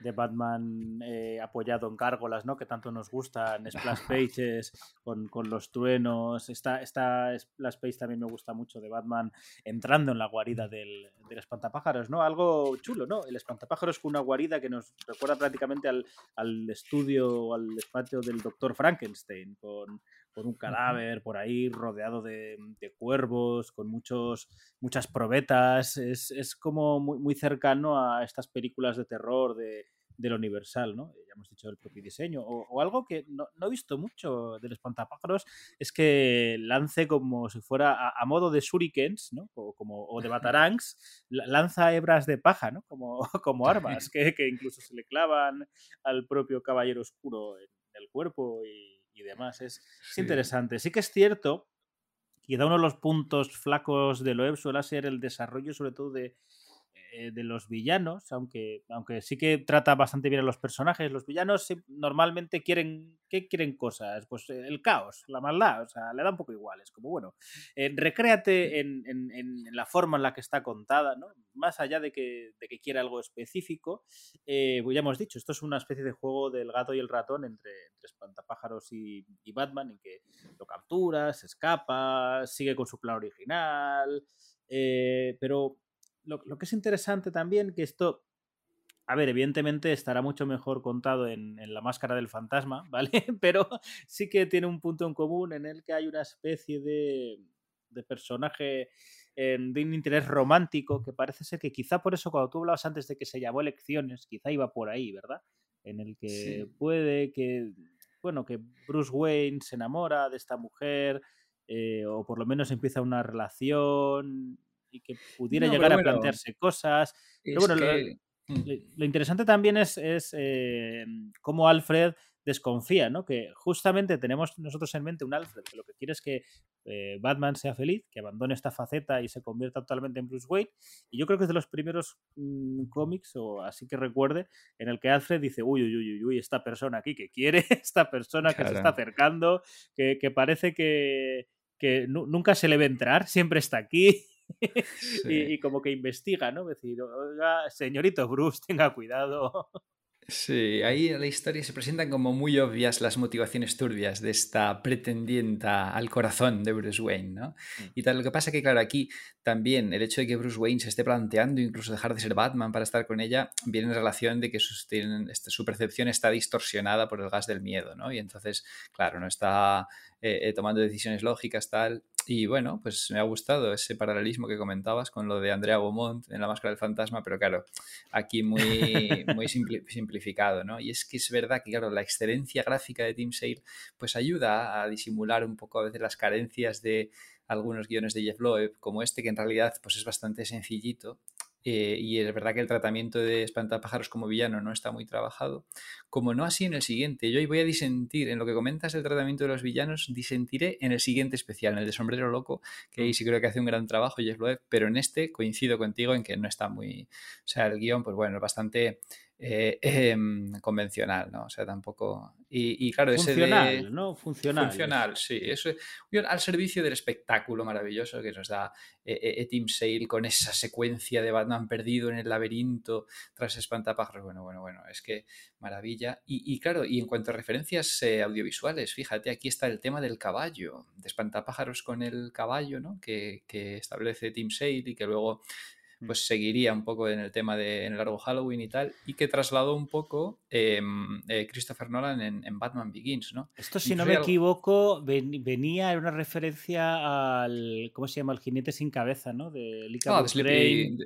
de Batman eh, apoyado en gárgolas, ¿no? Que tanto nos gustan, splash pages con, con los truenos. Esta, esta splash page también me gusta mucho de Batman entrando en la guarida del, del espantapájaros, ¿no? Algo chulo, ¿no? El espantapájaros fue una guarida que nos recuerda prácticamente al, al estudio, al despacho del doctor Frankenstein con, con, un cadáver por ahí rodeado de, de, cuervos, con muchos, muchas probetas. Es, es como muy, muy, cercano a estas películas de terror de, del Universal, ¿no? Ya hemos dicho el propio diseño. O, o algo que no, no, he visto mucho del espantapájaros es que lance como si fuera a, a modo de shurikens, ¿no? O, como, o de batarangs, lanza hebras de paja, ¿no? Como, como armas, que, que incluso se le clavan al propio caballero oscuro en el cuerpo y y demás. Es, sí. es, interesante. Sí que es cierto, y da uno de los puntos flacos de Loeb suele ser el desarrollo, sobre todo de, eh, de los villanos, aunque, aunque sí que trata bastante bien a los personajes. Los villanos normalmente quieren, ¿qué quieren cosas? Pues eh, el caos, la maldad, o sea, le da un poco igual. Es como, bueno, eh, recréate en, en, en, la forma en la que está contada, ¿no? Más allá de que, de que quiera algo específico, eh, pues ya hemos dicho, esto es una especie de juego del gato y el ratón entre, entre espantapájaros y, y Batman, en que lo captura, se escapa, sigue con su plan original, pero lo, lo, que es interesante también, que esto, a ver, evidentemente estará mucho mejor contado en, en, la máscara del fantasma, ¿vale? Pero sí que tiene un punto en común en el que hay una especie de, de personaje eh, de un interés romántico que parece ser que quizá por eso cuando tú hablabas antes de que se llamó elecciones, quizá iba por ahí, ¿verdad? En el que sí. puede que, bueno, que Bruce Wayne se enamora de esta mujer eh, o por lo menos empieza una relación y que pudiera No, llegar a bueno, plantearse cosas. Pero bueno, lo, que... mm, lo- lo interesante también es, es, eh, cómo Alfred desconfía, ¿no? Que justamente tenemos nosotros en mente un Alfred que lo que quiere es que eh, Batman sea feliz, que abandone esta faceta y se convierta totalmente en Bruce Wayne. Y yo creo que es de los primeros mm, cómics, o así que recuerde, en el que Alfred dice, uy, uy, uy, uy, uy, esta persona aquí que quiere, esta persona que se está Claro. acercando, que, que parece que, que nu- nunca se le ve entrar, siempre está aquí. Sí. y, y como que investiga, ¿no? Decir, oiga, señorito Bruce, tenga cuidado. Sí, ahí en la historia se presentan como muy obvias las motivaciones turbias de esta pretendienta al corazón de Bruce Wayne, ¿no? Mm. Y tal, lo que pasa que, claro, aquí también el hecho de que Bruce Wayne se esté planteando incluso dejar de ser Batman para estar con ella, viene en relación de que sus- tienen- este, su percepción está distorsionada por el gas del miedo, ¿no? Y entonces, claro, no está eh, eh, tomando decisiones lógicas, tal. Y bueno, pues me ha gustado ese paralelismo que comentabas con lo de Andrea Beaumont en La Máscara del Fantasma, pero claro, aquí muy, muy simpli- simplificado, ¿no? Y es que es verdad que, claro, la excelencia gráfica de Team Sale pues ayuda a disimular un poco a veces las carencias de algunos guiones de Jeff Loeb, como este, que en realidad pues es bastante sencillito. Eh, y es verdad que el tratamiento de Espantapájaros como villano no está muy trabajado, como no así en el siguiente. Yo hoy voy a disentir en lo que comentas del tratamiento de los villanos, disentiré en el siguiente especial, en el de Sombrero Loco, que ahí sí creo que hace un gran trabajo Jeff Loeb, pero en este coincido contigo en que no está muy... O sea, el guion, pues bueno, es bastante eh, em, convencional, ¿no? O sea, tampoco... Y, y claro, ese de... Funcional, ¿no? Funcional. Funcional, sí. Eso es al servicio del espectáculo maravilloso que nos da eh, eh, Tim Sale con esa secuencia de Batman perdido en el laberinto tras espantapájaros. Bueno, bueno, bueno, es que maravilla. Y, y claro, y en cuanto a referencias eh, audiovisuales, fíjate, aquí está el tema del caballo, de espantapájaros con el caballo, ¿no? Que, que establece Tim Sale y que luego. Pues seguiría un poco en el tema de en el largo Halloween y tal, y que trasladó un poco eh, eh, Christopher Nolan en, en Batman Begins, ¿no? Esto, si no me algo- equivoco, ven- venía en una referencia al. ¿Cómo se llama? El jinete sin cabeza, ¿no? De Licca Ah, Sleepy,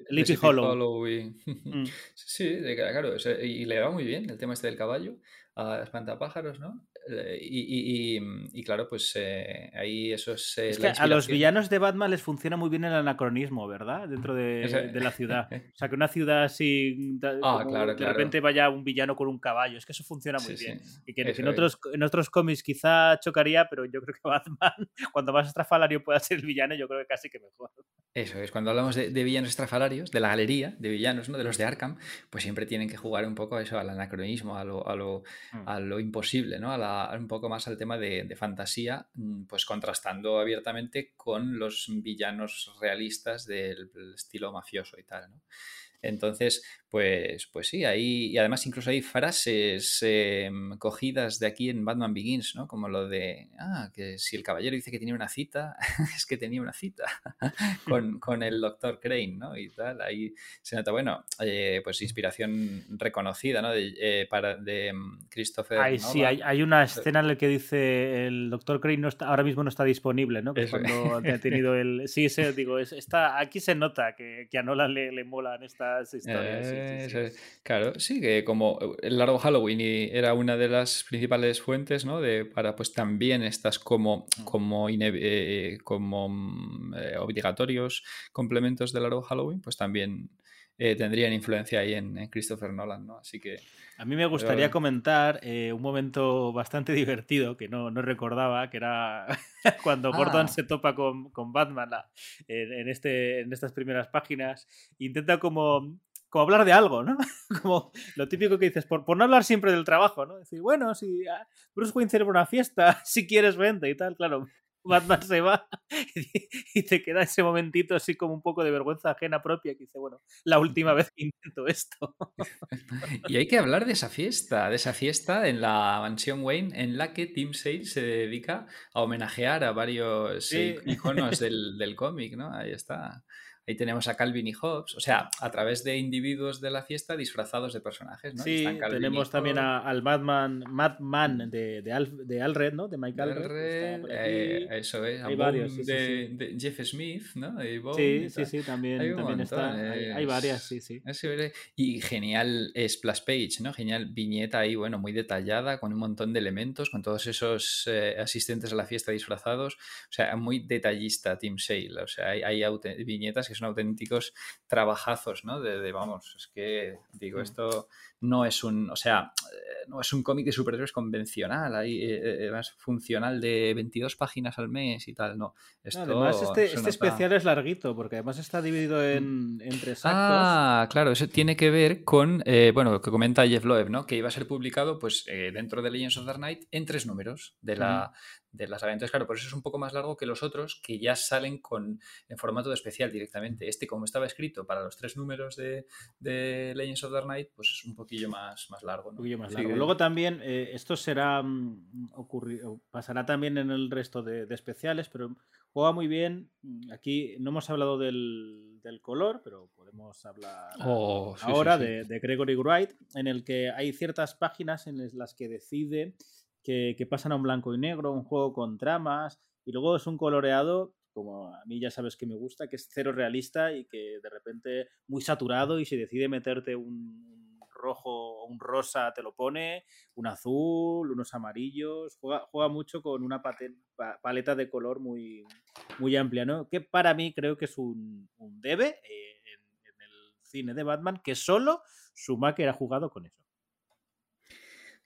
Hollow. Hollow y- Mm. Sí, de- claro, y le va muy bien el tema este del caballo a Espantapájaros, ¿no? Eh, Y, y- y- y claro, pues eh, ahí eso es. eh, Es que a los villanos de Batman les funciona muy bien el anacronismo, ¿verdad? Dentro de, la ciudad. O sea, que una ciudad así. da- Ah, claro, de claro. repente vaya un villano con un caballo. Es que eso funciona muy Sí, bien. sí, Y que, eso en, es. otros, en otros cómics quizá chocaría, pero yo creo que Batman, cuando más estrafalario pueda ser el villano, yo creo que casi que mejor. Eso es, cuando hablamos de, de villanos estrafalarios, de la galería de villanos, ¿no? de los de Arkham, pues siempre tienen que jugar un poco a eso, al anacronismo, a lo, a lo, Mm. a lo imposible, ¿no? A la- un poco más al tema de, de fantasía, mm, pues contrastando abiertamente con los villanos realistas del estilo mafioso y tal, ¿no? Entonces, pues, pues sí, ahí, y además incluso hay frases eh, cogidas de aquí en Batman Begins, ¿no? Como lo de, ah, que si el caballero dice que tenía una cita, es que tenía una cita con, con el doctor Crane, ¿no? Y tal, ahí se nota, bueno, eh, pues inspiración reconocida, ¿no? De, eh, para, de mm, Christopher Ay, sí, hay, hay una escena en la que dice el doctor Crane no está, ahora mismo no está disponible, ¿no? Que es. cuando ha tenido el. Sí, sí, digo, es- está, aquí se nota que, que a Nolan le, le molan estas historias. sí, es. Claro, sí, que como el largo Halloween y era una de las principales fuentes, ¿no? De, para pues también estas como, Mm. como, eh, como mm, eh, obligatorios complementos del largo Halloween, pues también eh, tendrían influencia ahí en, en Christopher Nolan, ¿no? Así que A mí me gustaría Pero- comentar eh, un momento bastante divertido que no, no recordaba, que era cuando Ah. Gordon se topa con, con Batman la- en, en este, en estas primeras páginas. Intenta como, como hablar de algo, ¿no? Como lo típico que dices, por, por no hablar siempre del trabajo, ¿no? Decir, bueno, si ah, Bruce Wayne celebra una fiesta, si quieres vente y tal, claro. Batman se va y, te queda ese momentito así como un poco de vergüenza ajena propia que dice, bueno, la última vez que intento esto. Y hay que hablar de esa fiesta, de esa fiesta en la mansión Wayne en la que Tim Sale se dedica a homenajear a varios Sí. iconos del, del cómic, ¿no? Ahí está. Ahí tenemos a Calvin y Hobbes, o sea, a través de individuos de la fiesta disfrazados de personajes, ¿no? Sí, tenemos también a- al Batman, Madman de, de, Al- de Alred, ¿no? De Mike Alred. Alred, eh, eso es, Hay varios, sí, sí, de, de Jeff Smith, ¿no? Bone Sí, sí, sí, también, Hay también está. Hay, hay varias, sí, sí. Y genial splash page, ¿no? Genial viñeta ahí, bueno, muy detallada, con un montón de elementos, con todos esos eh, asistentes a la fiesta disfrazados. O sea, muy detallista Tim Sale. O sea, hay, hay viñetas que son auténticos trabajazos, ¿no? De, vamos, es que digo, Mm. esto no es un, o sea, eh, no es un cómic de superhéroes convencional, ahí, eh, eh, más funcional de 22 páginas al mes y tal, no. Esto además, este, este nota- especial es larguito, porque además está dividido en, en tres actos. Ah, claro, eso tiene que ver con, eh, bueno, lo que comenta Jeff Loeb, ¿no? Que iba a ser publicado, pues, eh, dentro de Legends of Dark Knight en tres números de la, de la saga. Entonces, claro, por eso es un poco más largo que los otros que ya salen con, en formato de especial directamente. Este, como estaba escrito para los tres números de, de Legends of Dark Knight, pues es un poquillo más, más largo, Un poquillo más largo. que- Luego también, eh, esto será mm, pasará también en el resto de, de especiales, pero juega muy bien. Mm, Aquí no hemos hablado del, del color, pero podemos hablar Oh, sí, sí, ahora sí. De, de Gregory Wright, en el que hay ciertas páginas en las que decide que, que pasan a un blanco y negro, un juego con tramas, y luego es un coloreado, como a mí ya sabes que me gusta, que es cero realista y que de repente muy saturado y si decide meterte un rojo un rosa te lo pone, un azul, unos amarillos, juega, juega mucho con una pa- paleta de color muy, muy amplia, ¿no? Que para mí creo que es un, un debe eh, en, en el cine de Batman, que solo Schumacher ha jugado con eso.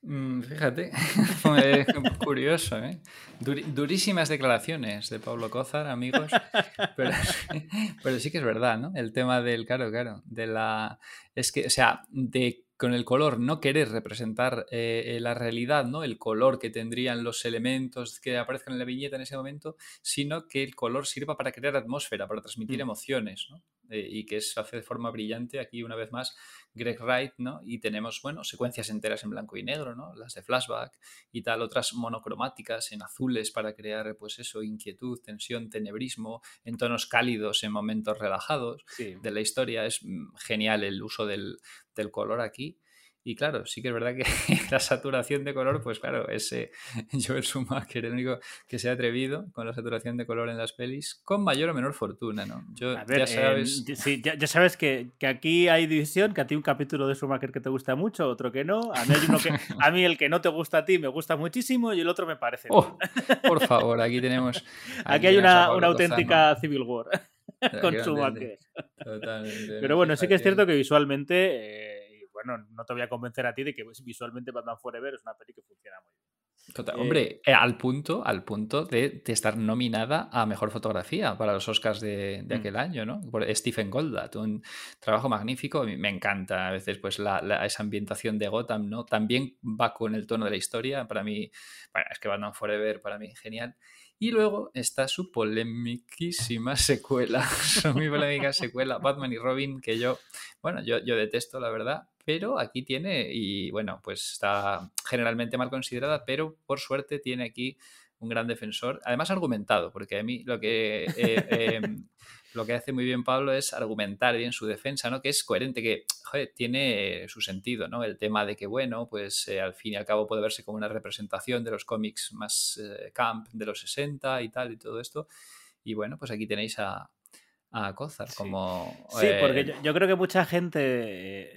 Mm, Fíjate, curioso, ¿eh? Durísimas declaraciones de Pablo Cózar, amigos, pero, pero sí que es verdad, ¿no? El tema del, claro, claro, de la... Es que, o sea, de con el color no querer representar eh, la realidad, ¿no? El color que tendrían los elementos que aparezcan en la viñeta en ese momento, sino que el color sirva para crear atmósfera, para transmitir Mm. emociones, ¿no? Eh, y que eso hace de forma brillante aquí una vez más Greg Wright, ¿no? Y tenemos, bueno, secuencias enteras en blanco y negro, ¿no? Las de flashback y tal, otras monocromáticas en azules para crear, pues eso, inquietud, tensión, tenebrismo, en tonos cálidos, en momentos relajados Sí. de la historia. Es mm, genial el uso del, del color aquí. Y claro, sí que es verdad que la saturación de color, pues claro, ese Joel Schumacher, el único que se ha atrevido con la saturación de color en las pelis, con mayor o menor fortuna, ¿no? Yo, ver, ya sabes... eh, sí, ya, ya sabes que, que aquí hay división, que a ti un capítulo de Schumacher que te gusta mucho, otro que no. A mí, hay uno que, a mí el que no te gusta a ti me gusta muchísimo y el otro me parece. Oh, por favor, aquí tenemos... aquí hay una, una auténtica Civil War con Schumacher. Totalmente. Pero bueno, sí que es cierto que visualmente, eh, bueno, no te voy a convencer a ti de que visualmente Batman Forever es una peli que funciona muy bien. Total- Eh, hombre, eh, al punto, al punto de, de estar nominada a mejor fotografía para los Oscars de, de Mm. aquel año, ¿no? Por Stephen Goldblatt, un trabajo magnífico. Me encanta a veces, pues, la, la- esa ambientación de Gotham, ¿no? También va con el tono de la historia. Para mí, bueno, es que Batman Forever, para mí, genial. Y luego está su polemiquísima secuela, su muy polémica secuela, Batman y Robin, que yo, bueno, yo, yo detesto, la verdad, pero aquí tiene, y bueno, pues está generalmente mal considerada, pero por suerte tiene aquí un gran defensor, además argumentado, porque a mí lo que, eh, em, lo que hace muy bien Pablo es argumentar bien su defensa, ¿no? Que es coherente, que joder, tiene su sentido, ¿no? El tema de que, bueno, pues eh, al fin y al cabo puede verse como una representación de los cómics más eh, camp de los 60 y tal y todo esto. Y bueno, pues aquí tenéis a, a Cozar Sí. como... Sí, porque eh, yo, yo creo que mucha gente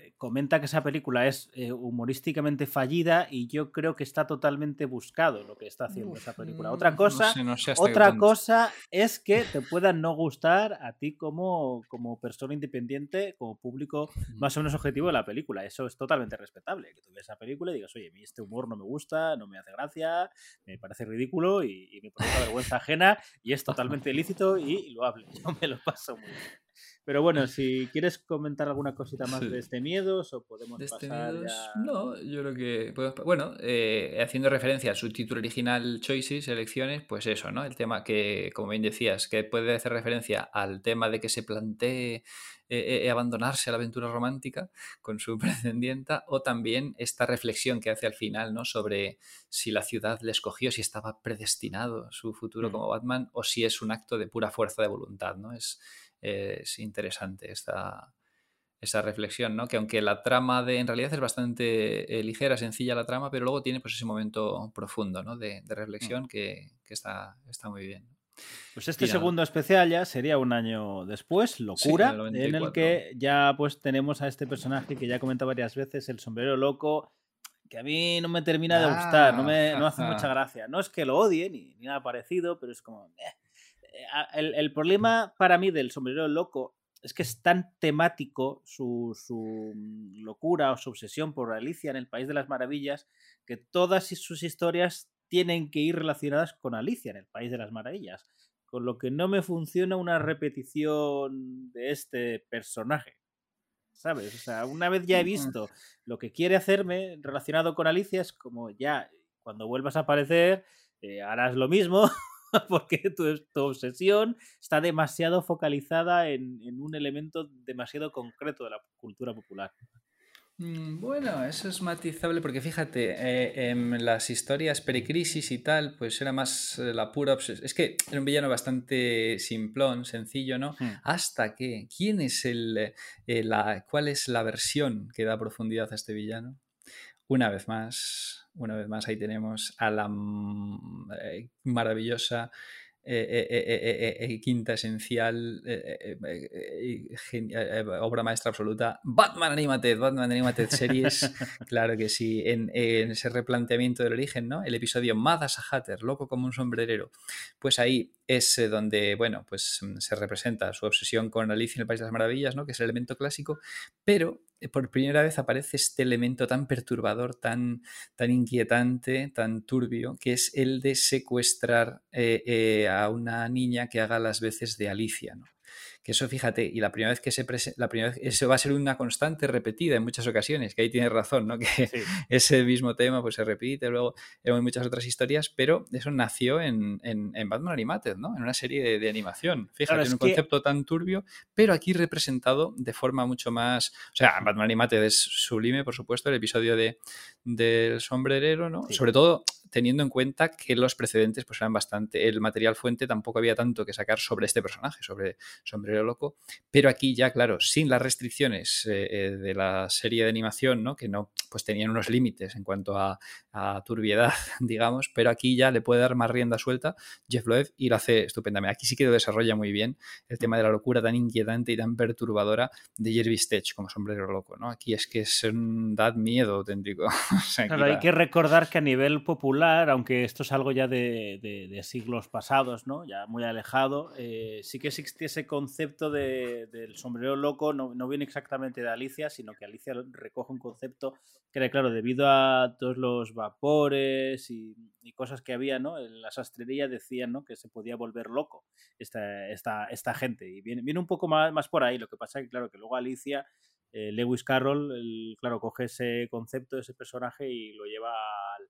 eh, comenta que esa película es eh, humorísticamente fallida y yo creo que está totalmente buscado lo que está haciendo esa película. Otra no cosa, sé, no sé hasta qué otra cosa es que te pueda no gustar a ti como, como persona independiente, como público más o menos objetivo de la película. Eso es totalmente respetable. Que tú veas esa película y digas, oye, a mí este humor no me gusta, no me hace gracia, me parece ridículo y, y me provoca vergüenza ajena y es totalmente ilícito y loable. Yo me lo paso muy bien. Pero bueno, si quieres comentar alguna cosita más Sí. de este miedos o podemos De este pasar Miedos, ya... No, yo creo que. podemos- Bueno, eh, haciendo referencia a su título original, Choices, elecciones, pues eso, ¿no? El tema que, como bien decías, que puede hacer referencia al tema de que se plantee eh, eh, abandonarse a la aventura romántica con su pretendienta, o también esta reflexión que hace al final, ¿no? Sobre si la ciudad le escogió, si estaba predestinado su futuro Mm. como Batman, o si es un acto de pura fuerza de voluntad, ¿no? Es, es interesante esta, esa reflexión, ¿no? Que aunque la trama de, en realidad es bastante eh, ligera, sencilla la trama, pero luego tiene pues ese momento profundo, ¿no? De, de reflexión que, que está, está muy bien. Pues este Y nada. segundo especial ya sería un año después, Locura, en el en el 94. que ya pues tenemos a este personaje que ya he comentado varias veces, el sombrero loco, que a mí no me termina de gustar, no me no hace Ah, mucha gracia. No es que lo odie ni, ni nada parecido, pero es como... eh. El, el problema para mí del sombrero loco es que es tan temático su, su, mm, locura o su obsesión por Alicia en el País de las Maravillas que todas sus historias tienen que ir relacionadas con Alicia en el País de las Maravillas. Con lo que no me funciona una repetición de este personaje. ¿Sabes? O sea, una vez ya he visto lo que quiere hacerme relacionado con Alicia, es como ya, cuando vuelvas a aparecer, eh, harás lo mismo, porque tu, tu, obsesión está demasiado focalizada en, en un elemento demasiado concreto de la cultura popular. Mm, bueno, eso es matizable porque fíjate, eh, en las historias precrisis y tal, pues era más eh, la pura obsesión. Es que era un villano bastante simplón, sencillo, ¿no? Hmm. Hasta que, ¿quién es el, eh, la, cuál es la versión que da profundidad a este villano? Una vez más, una vez más ahí tenemos a la eh, maravillosa eh, eh, eh, quinta esencial, obra maestra absoluta, Batman Animated, Batman Animated Series, claro que sí, en, en, ese replanteamiento del origen, ¿no? El episodio Madas a Hatter, loco como un sombrerero, pues ahí es donde, bueno, pues mm, se representa su obsesión con Alicia en el País de las Maravillas, ¿no? Que es el elemento clásico, pero por primera vez aparece este elemento tan perturbador, tan, tan inquietante, tan turbio, que es el de secuestrar eh, eh, a una niña que haga las veces de Alicia. ¿no? Que eso, fíjate, y la primera vez que se presenta, la primera vez, eso va a ser una constante repetida en muchas ocasiones, que ahí tienes razón, ¿no? Que sí. ese mismo tema pues se repite luego en muchas otras historias, pero eso nació en, en, en Batman Animated, ¿no? En una serie de, de animación. Fíjate, en un que... concepto tan turbio, pero aquí representado de forma mucho más. O sea, Batman Animated es sublime, por supuesto, el episodio de, del sombrerero, ¿no? Sí. Sobre todo teniendo en cuenta que los precedentes pues eran bastante, el material fuente tampoco había tanto que sacar sobre este personaje, sobre Sombrero Loco, pero aquí ya, claro, sin las restricciones eh, de la serie de animación, ¿no? que no, pues tenían unos límites en cuanto a, a, turbiedad, digamos, pero aquí ya le puede dar más rienda suelta Jeff Loeb y lo hace estupendamente. Aquí sí que lo desarrolla muy bien el tema de la locura tan inquietante y tan perturbadora de Jervis Tech como Sombrero Loco, ¿no? Aquí es que es un da miedo auténtico. o sea, claro, hay que recordar que a nivel popular aunque esto es algo ya de, de, de siglos pasados, ¿no? ya muy alejado, eh, sí que existe ese concepto de, del sombrero loco, no, no, viene exactamente de Alicia, sino que Alicia recoge un concepto que era, claro, debido a todos los vapores y, y cosas que había ¿no? en la sastrería, decían ¿no? que se podía volver loco esta, esta, esta gente. Y viene, viene un poco más, más por ahí, lo que pasa es que, claro, que luego Alicia... Eh, Lewis Carroll, el, claro, coge ese concepto, ese personaje y lo lleva al,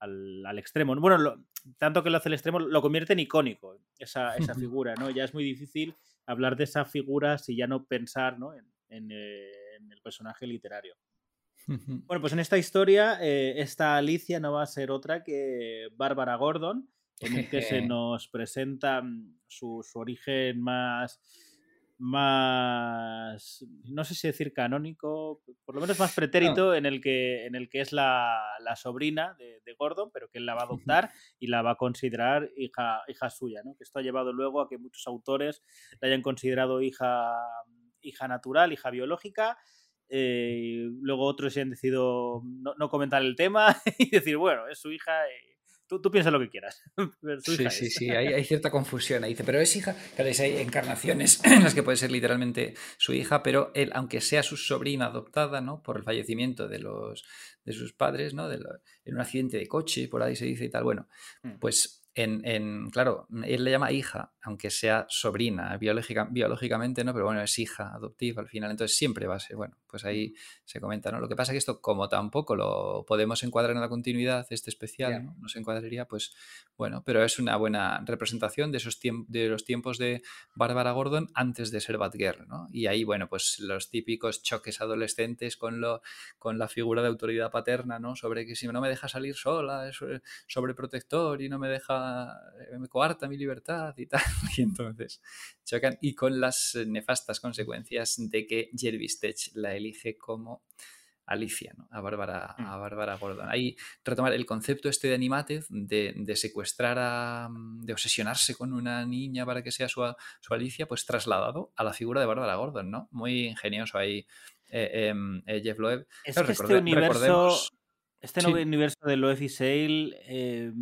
al, al, extremo. Bueno, lo, tanto que lo hace el extremo, lo convierte en icónico, esa, esa figura, ¿no? Ya es muy difícil hablar de esa figura si ya no pensar ¿no? En, en, eh, en el personaje literario. Bueno, pues en esta historia, eh, esta Alicia no va a ser otra que Bárbara Gordon, en el que se nos presenta mm, su, su origen más más, no sé si decir canónico, por lo menos más pretérito, no. en, el que, en el que es la, la sobrina de, de, Gordon, pero que él la va a adoptar y la va a considerar hija, hija suya, ¿no? que esto ha llevado luego a que muchos autores la hayan considerado hija, hija natural, hija biológica, eh, luego otros se han decidido no, no, comentar el tema y decir, bueno, es su hija. Eh, Tú, tú, piensas lo que quieras. sí, sí, sí, hay, hay, cierta confusión ahí. Dice, pero es hija. Claro, hay encarnaciones en las que puede ser literalmente su hija, pero él, aunque sea su sobrina adoptada, ¿no? Por el fallecimiento de los de sus padres, ¿no? De lo, en un accidente de coche, por ahí se dice y tal. Bueno, pues en, en, claro, él le llama hija, aunque sea sobrina, biológica, biológicamente no, pero bueno, es hija adoptiva al final, entonces siempre va a ser, bueno, pues ahí se comenta, ¿no? Lo que pasa es que esto, como tampoco lo podemos encuadrar en la continuidad, este especial, yeah. ¿no? Nos encuadraría, pues, bueno, pero es una buena representación de esos tiempos, de los tiempos de Bárbara Gordon antes de ser Batgirl, ¿no? Y ahí, bueno, pues los típicos choques adolescentes con, lo, con la figura de autoridad paterna, ¿no? Sobre que si no me deja salir sola, es sobreprotector y no me deja me coarta mi libertad y tal. Y entonces chocan y con las nefastas consecuencias de que Jervis Tech la elige como Alicia, ¿no? a, Bárbara, a Bárbara Gordon. Ahí retomar el concepto este de Animated, de, de, secuestrar, a, de obsesionarse con una niña para que sea su, su, Alicia, pues trasladado a la figura de Bárbara Gordon, ¿no? Muy ingenioso ahí eh, eh, Jeff Loeb. Es claro, que este universo, este sí. universo de Loeb y Sale... Eh,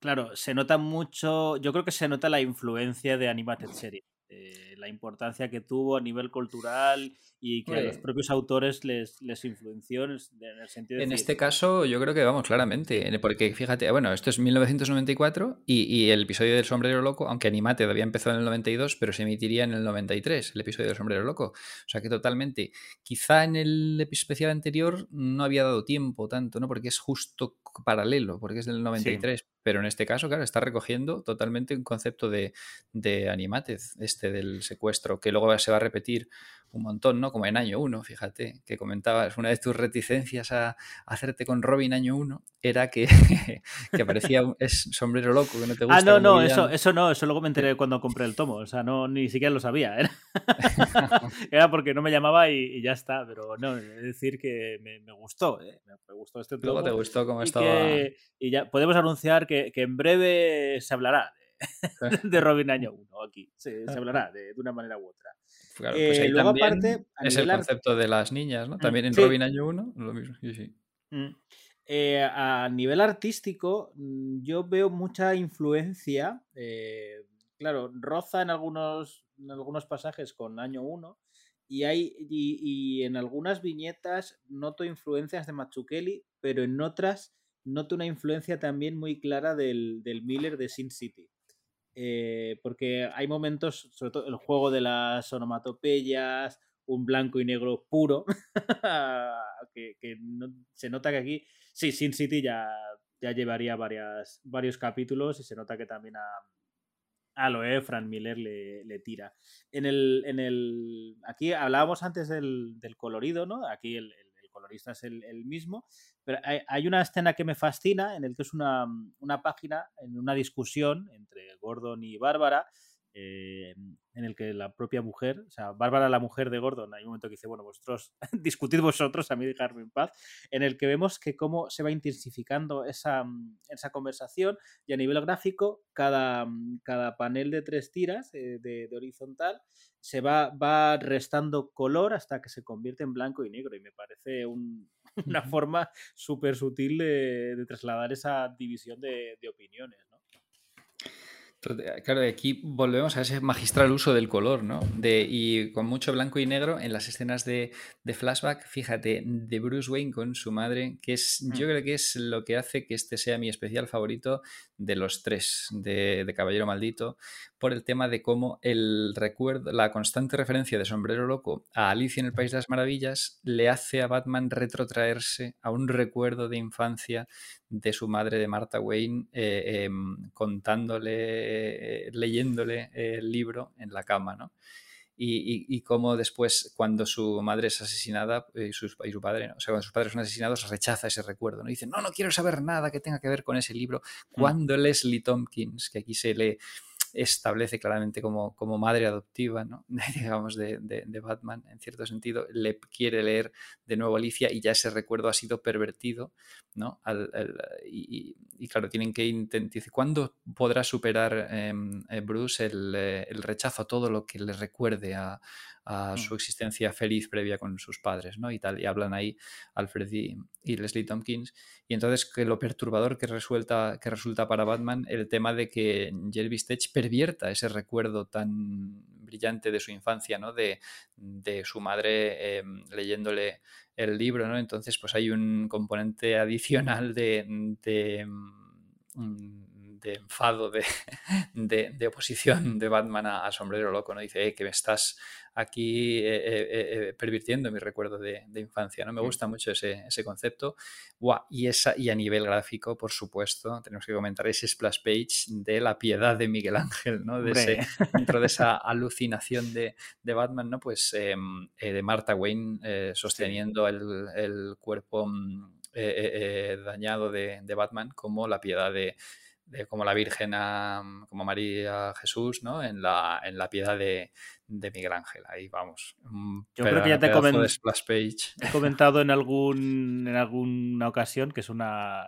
claro, se nota mucho, yo creo que se nota la influencia de Animated Series. Eh, la importancia que tuvo a nivel cultural y que a los propios autores les, les influenció en el, sentido de... En este caso yo creo que vamos claramente, porque fíjate, bueno, esto es 1994 y, y, el episodio del sombrero loco, aunque Animate todavía empezó en el 92, pero se emitiría en el 93, el episodio del sombrero loco. O sea que totalmente, quizá en el especial anterior no había dado tiempo tanto, ¿no? Porque es justo paralelo, porque es del 93. Pero en este caso, claro, está recogiendo totalmente un concepto de, de animatez, este del secuestro, que luego se va a repetir un montón, ¿no? Como en año 1, fíjate, que comentabas, una de tus reticencias a, hacerte con Robin año 1 era que, que parecía un es sombrero loco, que no te ah, gusta. Ah, no, no, eso, eso no, eso luego me enteré cuando compré el tomo, o sea, no, ni siquiera lo sabía, era, era porque no me llamaba y, ya está, pero no, es decir que me, me gustó, ¿eh? me, gustó este tomo. Luego te gustó cómo estaba. y ya podemos anunciar que, que en breve se hablará de Robin Año 1 aquí. Se, hablará de, una manera u otra. Claro, pues eh, luego aparte, es el concepto de las niñas, ¿no? Mm, también en Robin Año 1, lo mismo. Sí, mm. eh, a nivel artístico, mm, yo veo mucha influencia. Eh, claro, roza en algunos, en algunos pasajes con Año 1. Y, hay, y, en algunas viñetas noto influencias de Machukeli, pero en otras noto una influencia también muy clara del, del Miller de Sin City. Eh, porque hay momentos, sobre todo el juego de las onomatopeyas, un blanco y negro puro, que, se nota que aquí, sí, Sin City ya, ya llevaría varios capítulos y se nota que también a, a Loe Frank Miller le, le, tira. En el, en el, aquí hablábamos antes del, del colorido, ¿no? Aquí el colorista es el, mismo, pero hay, una escena que me fascina en el que es una, una página en una discusión entre Gordon y Bárbara, eh, en el que la propia mujer, o sea, Bárbara, la mujer de Gordon, hay un momento que dice, bueno, vosotros, discutid vosotros, a mí dejarme en paz, en el que vemos que cómo se va intensificando esa, esa conversación y a nivel gráfico, cada, cada panel de tres tiras eh, de, horizontal se va, va restando color hasta que se convierte en blanco y negro y me parece una forma súper sutil de, trasladar esa división de, de opiniones. ¿no? Claro, aquí volvemos a ese magistral uso del color, ¿no? De, y con mucho blanco y negro en las escenas de, de, flashback, fíjate, de Bruce Wayne con su madre, que es, yo mm. creo que es lo que hace que este sea mi especial favorito de los tres de, de Caballero Maldito, por el tema de cómo el recuerdo, la constante referencia de Sombrero Loco a Alicia en el País de las Maravillas le hace a Batman retrotraerse a un recuerdo de infancia de su madre, de Martha Wayne, eh, em, contándole, eh, leyéndole el libro en la cama, ¿no? Y, y, cómo después, cuando su madre es asesinada eh, y, su padre, o sea, cuando sus padres son asesinados, rechaza ese recuerdo. ¿no? Dice, no, no quiero saber nada que tenga que ver con ese libro. Mm. Cuando Leslie Tompkins, que aquí se lee establece claramente como, como madre adoptiva, ¿no? digamos, de, de, Batman, en cierto sentido, le quiere leer de nuevo Alicia y ya ese recuerdo ha sido pervertido, ¿no? y, claro, tienen que intentar, ¿cuándo podrá superar em, eh, Bruce el, eh, el, rechazo a todo lo que le recuerde a, a mm. su existencia feliz previa con sus padres, ¿no? Y tal, y hablan ahí Alfred y, Leslie Tompkins. Y entonces que lo perturbador que, resuelta, que resulta para Batman el tema de que Jervis Tech pervierta ese recuerdo tan brillante de su infancia, ¿no? De, su madre em, leyéndole el libro, ¿no? Entonces, pues hay un componente adicional de, de mm, de enfado, de, oposición de Batman a, Sombrero Loco, ¿no? Dice, eh, que me estás aquí eh, eh, pervirtiendo mi recuerdo de, infancia, ¿no? Me gusta mucho ese, concepto. y, esa, y a nivel gráfico, por supuesto, tenemos que comentar ese splash page de la piedad de Miguel Ángel, ¿no? De dentro de esa alucinación de, Batman, ¿no? Pues em, de Martha Wayne sosteniendo el, cuerpo... Mm, dañado de, Batman como la piedad de, como la Virgen, como María Jesús, ¿no? En la, en la piedad de, de Miguel Ángel. Ahí vamos. Yo creo que ya te he, he comentado en, algún, en alguna ocasión que es una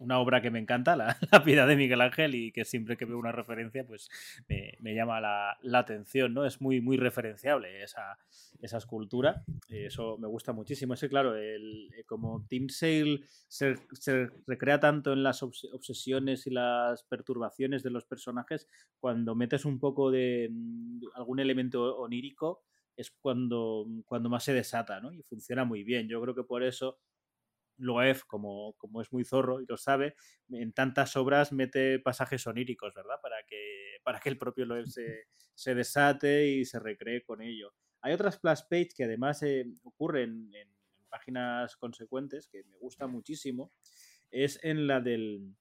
una obra que me encanta, la, la, Piedad de Miguel Ángel, y que siempre que veo una referencia, pues me, me llama la, la, atención, ¿no? Es muy, muy referenciable esa, esa escultura. Eso me gusta muchísimo. Es que, claro, el, eh, como Tim Sale se, se, recrea tanto en las obsesiones y las perturbaciones de los personajes, cuando metes un poco de mm, algún elemento onírico, es cuando, cuando más se desata, ¿no? Y funciona muy bien. Yo creo que por eso Loeb, como, como es muy zorro y lo sabe, en tantas obras mete pasajes oníricos, ¿verdad? Para que, para que el propio Loeb se, se desate y se recree con ello. Hay otras splash page que además eh, ocurren en, en, páginas consecuentes que me gusta muchísimo. Es en la del.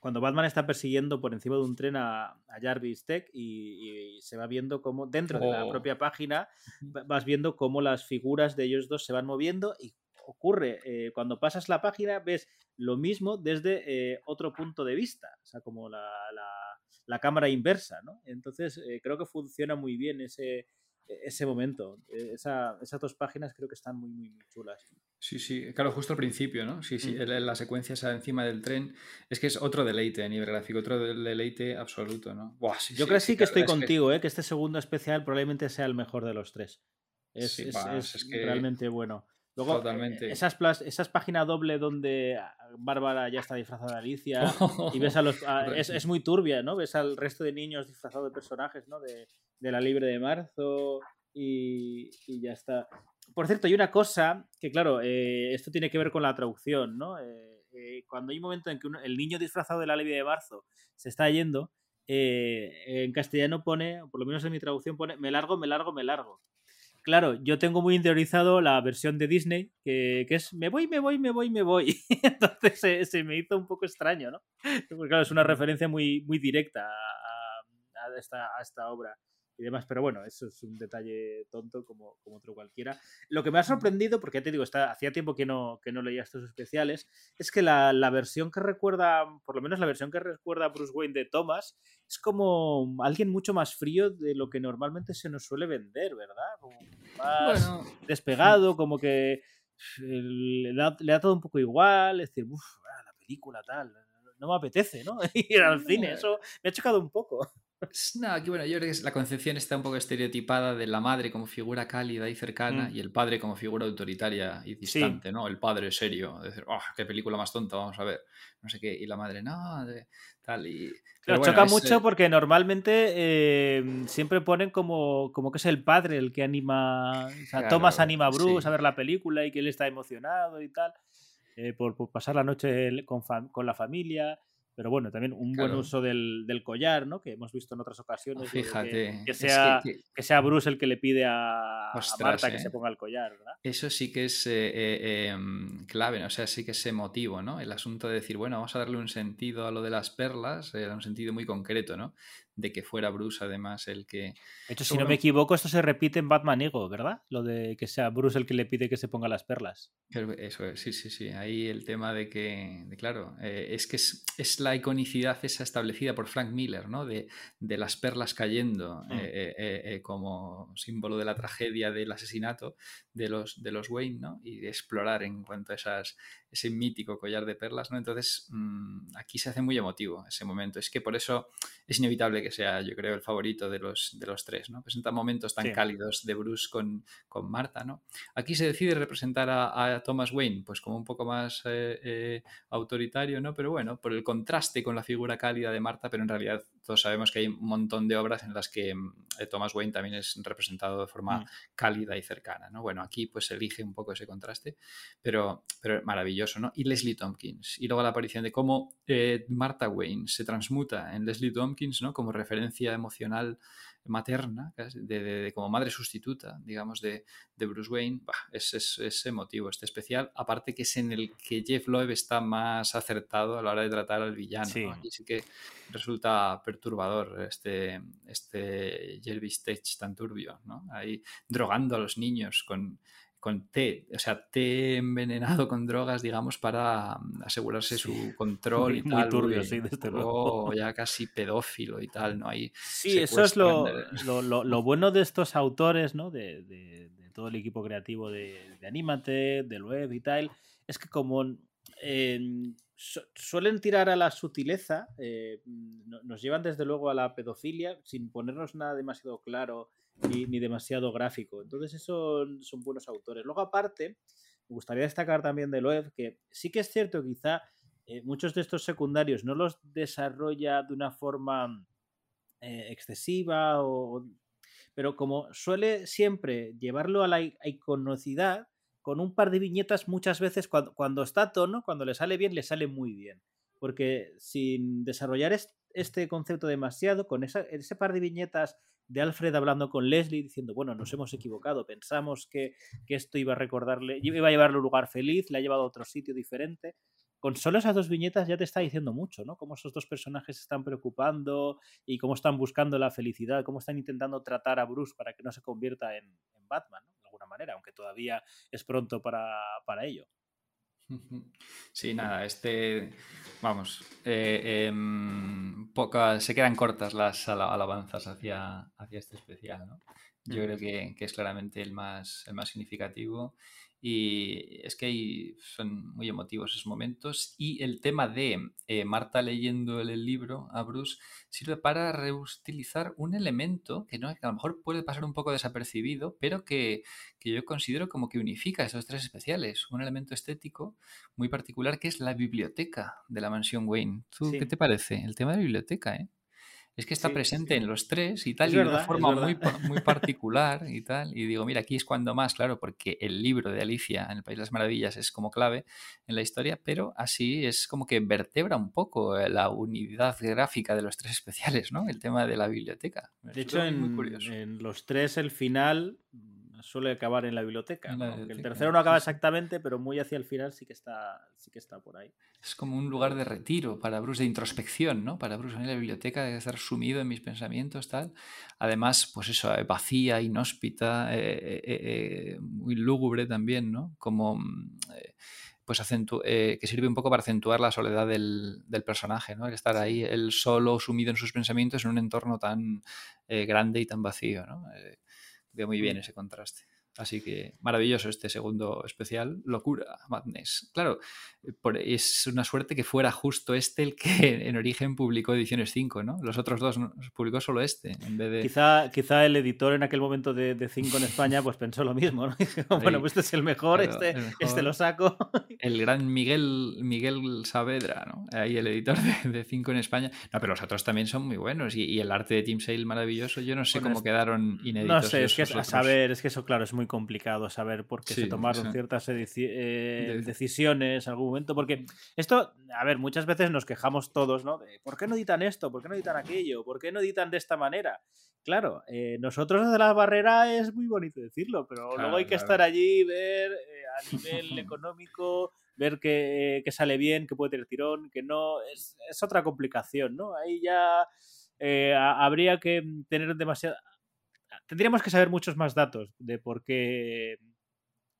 Cuando Batman está persiguiendo por encima de un tren a, a Jarvis Tech y, y, se va viendo cómo, dentro oh. de la propia página, vas viendo cómo las figuras de ellos dos se van moviendo y ocurre eh, cuando pasas la página, ves lo mismo desde eh, otro punto de vista, o sea, como la, la, la cámara inversa, ¿no? Entonces, eh, creo que funciona muy bien ese, ese momento. Esa, esas dos páginas creo que están muy, muy, muy chulas. Sí, sí, claro, justo al principio, ¿no? Sí, sí, mm. la secuencia esa encima del tren es que es otro deleite a nivel gráfico, otro deleite absoluto, ¿no? Buah, sí, Yo sí, creo sí que estoy contigo, que... ¿eh? que este segundo especial probablemente sea el mejor de los tres. Es, sí, es, bah, es, es que... realmente bueno. Luego, Totalmente. Esas, esas páginas doble donde Bárbara ya está disfrazada de Alicia y ves a los. A, es, es, muy turbia, ¿no? Ves al resto de niños disfrazados de personajes, ¿no? De, de la Libre de Marzo y, y, ya está. Por cierto, hay una cosa que, claro, eh, esto tiene que ver con la traducción, ¿no? Eh, eh, cuando hay un momento en que uno, el niño disfrazado de la Libre de Marzo se está yendo, eh, en castellano pone, por lo menos en mi traducción pone, me largo, me largo, me largo claro, yo tengo muy interiorizado la versión de Disney, que, que es me voy, me voy, me voy, me voy. Entonces se, se, me hizo un poco extraño, ¿no? Porque claro, es una referencia muy, muy directa a, a, esta, a esta obra y demás. Pero bueno, eso es un detalle tonto como, como otro cualquiera. Lo que me ha sorprendido, porque ya te digo, está, hacía tiempo que no, que no leía estos especiales, es que la, la, versión que recuerda, por lo menos la versión que recuerda a Bruce Wayne de Thomas, es como alguien mucho más frío de lo que normalmente se nos suele vender, ¿verdad? Como más bueno. despegado, como que le da, le da, todo un poco igual, es decir, uff, ah, la película tal, no me apetece, ¿no? Ir al cine, eso me ha chocado un poco. No, aquí bueno, yo creo que la concepción está un poco estereotipada de la madre como figura cálida y cercana mm. y el padre como figura autoritaria y distante, sí. ¿no? El padre serio, decir, oh, qué película más tonta, vamos a ver, no sé qué, y la madre, no, de, tal, y... Pero bueno, choca es, mucho porque normalmente eh, siempre ponen como, como que es el padre el que anima, o sea, claro, Thomas anima a Bruce sí. a ver la película y que él está emocionado y tal, eh, por, por, pasar la noche con, con la familia pero bueno, también un claro. buen uso del, del, collar, ¿no? Que hemos visto en otras ocasiones. Fíjate. Que, que sea, que, que, sea Bruce el que le pide a, Ostras, a Marta eh. que se ponga el collar, ¿verdad? Eso sí que es eh, eh, em, clave, o sea, sí que es emotivo, ¿no? El asunto de decir, bueno, vamos a darle un sentido a lo de las perlas, eh, un sentido muy concreto, ¿no? De que fuera Bruce además el que... De hecho, si no me equivoco, esto se repite en Batman Ego, ¿verdad? Lo de que sea Bruce el que le pide que se ponga las perlas. Eso es, sí, sí, sí. Ahí el tema de que, de, claro, eh, es que es, es, la iconicidad esa establecida por Frank Miller, ¿no? De, de las perlas cayendo mm. eh, eh, como símbolo de la tragedia del asesinato de los, de los Wayne, ¿no? Y de explorar en cuanto a esas ese mítico collar de perlas, ¿no? Entonces, mmm, aquí se hace muy emotivo ese momento. Es que por eso es inevitable que sea, yo creo, el favorito de los, de los tres, ¿no? Presenta momentos tan sí. cálidos de Bruce con, con, Marta, ¿no? Aquí se decide representar a, a Thomas Wayne, pues como un poco más eh, eh, autoritario, ¿no? Pero bueno, por el contraste con la figura cálida de Marta, pero en realidad todos sabemos que hay un montón de obras en las que eh, Thomas Wayne también es representado de forma mm. cálida y cercana, ¿no? Bueno, aquí pues elige un poco ese contraste, pero, pero maravilloso maravilloso, ¿no? Y Leslie Tompkins. Y luego la aparición de cómo eh, Martha Wayne se transmuta en Leslie Tompkins, ¿no? Como referencia emocional materna, de, de, de como madre sustituta, digamos, de, de Bruce Wayne, bah, es, es, es, emotivo, este especial. Aparte que es en el que Jeff Loeb está más acertado a la hora de tratar al villano. Sí. ¿no? Aquí sí que resulta perturbador este, este Jervis Tech tan turbio, ¿no? Ahí drogando a los niños con con té, o sea, té envenenado con drogas, digamos, para mm, asegurarse sí. su control muy, y tal. Muy turbio, sí, desde luego. ya casi pedófilo y tal, ¿no? Ahí sí, eso es lo, lo, lo, lo, bueno de estos autores, ¿no? De, de, de todo el equipo creativo de, de Anímate, del web y tal, es que como em, suelen tirar a la sutileza, eh, nos llevan desde luego a la pedofilia sin ponernos nada demasiado claro ni, demasiado gráfico. Entonces, esos son buenos autores. Luego, aparte, me gustaría destacar también de Loeb que sí que es cierto, quizá eh, muchos de estos secundarios no los desarrolla de una forma eh, excesiva, pero como suele siempre llevarlo a la iconocidad, con un par de viñetas muchas veces cuando está a tono, cuando le sale bien, le sale muy bien. Porque sin desarrollar este concepto demasiado, con ese par de viñetas de Alfred hablando con Leslie diciendo, bueno, nos hemos equivocado, pensamos que, esto iba a recordarle, iba a llevarle un lugar feliz, le ha llevado a otro sitio diferente. Con solo esas dos viñetas ya te está diciendo mucho, ¿no? Cómo esos dos personajes se están preocupando y cómo están buscando la felicidad, cómo están intentando tratar a Bruce para que no se convierta en, Batman, ¿no? De alguna manera, aunque todavía es pronto para, para ello. Sí, nada, este, vamos, eh, em, se quedan cortas las alabanzas hacia, hacia este especial, ¿no? Yo creo que, que, es claramente el más, el más significativo y es que ahí son muy emotivos esos momentos. Y el tema de eh, Marta leyendo el, libro a Bruce sirve para reutilizar un elemento que, ¿no? a lo mejor puede pasar un poco desapercibido, pero que, que, yo considero como que unifica esos tres especiales. Un elemento estético muy particular que es la biblioteca de la mansión Wayne. ¿Tú qué te parece? El tema de la biblioteca, ¿eh? Es que está presente en los tres y tal, y de una forma muy, muy particular y tal. Y digo, mira, aquí es cuando más, claro, porque el libro de Alicia en el País de las Maravillas es como clave en la historia, pero así es como que vertebra un poco eh, la unidad gráfica de los tres especiales, ¿no? El tema de la biblioteca. de hecho, en, en los tres el final suele acabar en la biblioteca. el tercero no acaba exactamente, pero muy hacia el final sí que está, sí que está por ahí. Es como un lugar de retiro para Bruce, de introspección, ¿no? Para Bruce en la biblioteca, de estar sumido en mis pensamientos, tal. Además, pues eso, eh, vacía, inhóspita, eh, eh, muy lúgubre también, ¿no? Como mm, pues que sirve un poco para acentuar la soledad del, personaje, ¿no? El estar ahí, él solo, sumido en sus pensamientos en un entorno tan grande y tan vacío, ¿no? Veo muy bien ese contraste. Así que maravilloso este segundo especial. Locura, Madness. Claro, es una suerte que fuera justo este el que en origen publicó Ediciones 5, ¿no? Los otros dos publicó solo este. En vez de... quizá, quizá el editor en aquel momento de 5 en España pues pensó lo mismo, ¿no? bueno, pues este es el mejor, este, este lo saco. El gran Miguel, Miguel Saavedra, ¿no? Ahí el editor de 5 en España. No, pero los otros también son muy buenos. Y, el arte de Tim Sale maravilloso. Yo no sé cómo quedaron inéditos. No sé, es que a saber, es que eso, claro, es muy complicado saber por qué se tomaron ciertas eh, decisiones en algún momento, porque esto, a ver, muchas veces nos quejamos todos, ¿no? De, ¿Por qué no editan esto? ¿Por qué no editan aquello? ¿Por qué no editan de esta manera? Claro, eh, nosotros desde la barrera es muy bonito decirlo, pero luego hay que estar allí, ver eh, a nivel económico, ver que, sale bien, que puede tener tirón, que no, es, es otra complicación, ¿no? Ahí ya habría que tener demasiado tendríamos que saber muchos más datos de por qué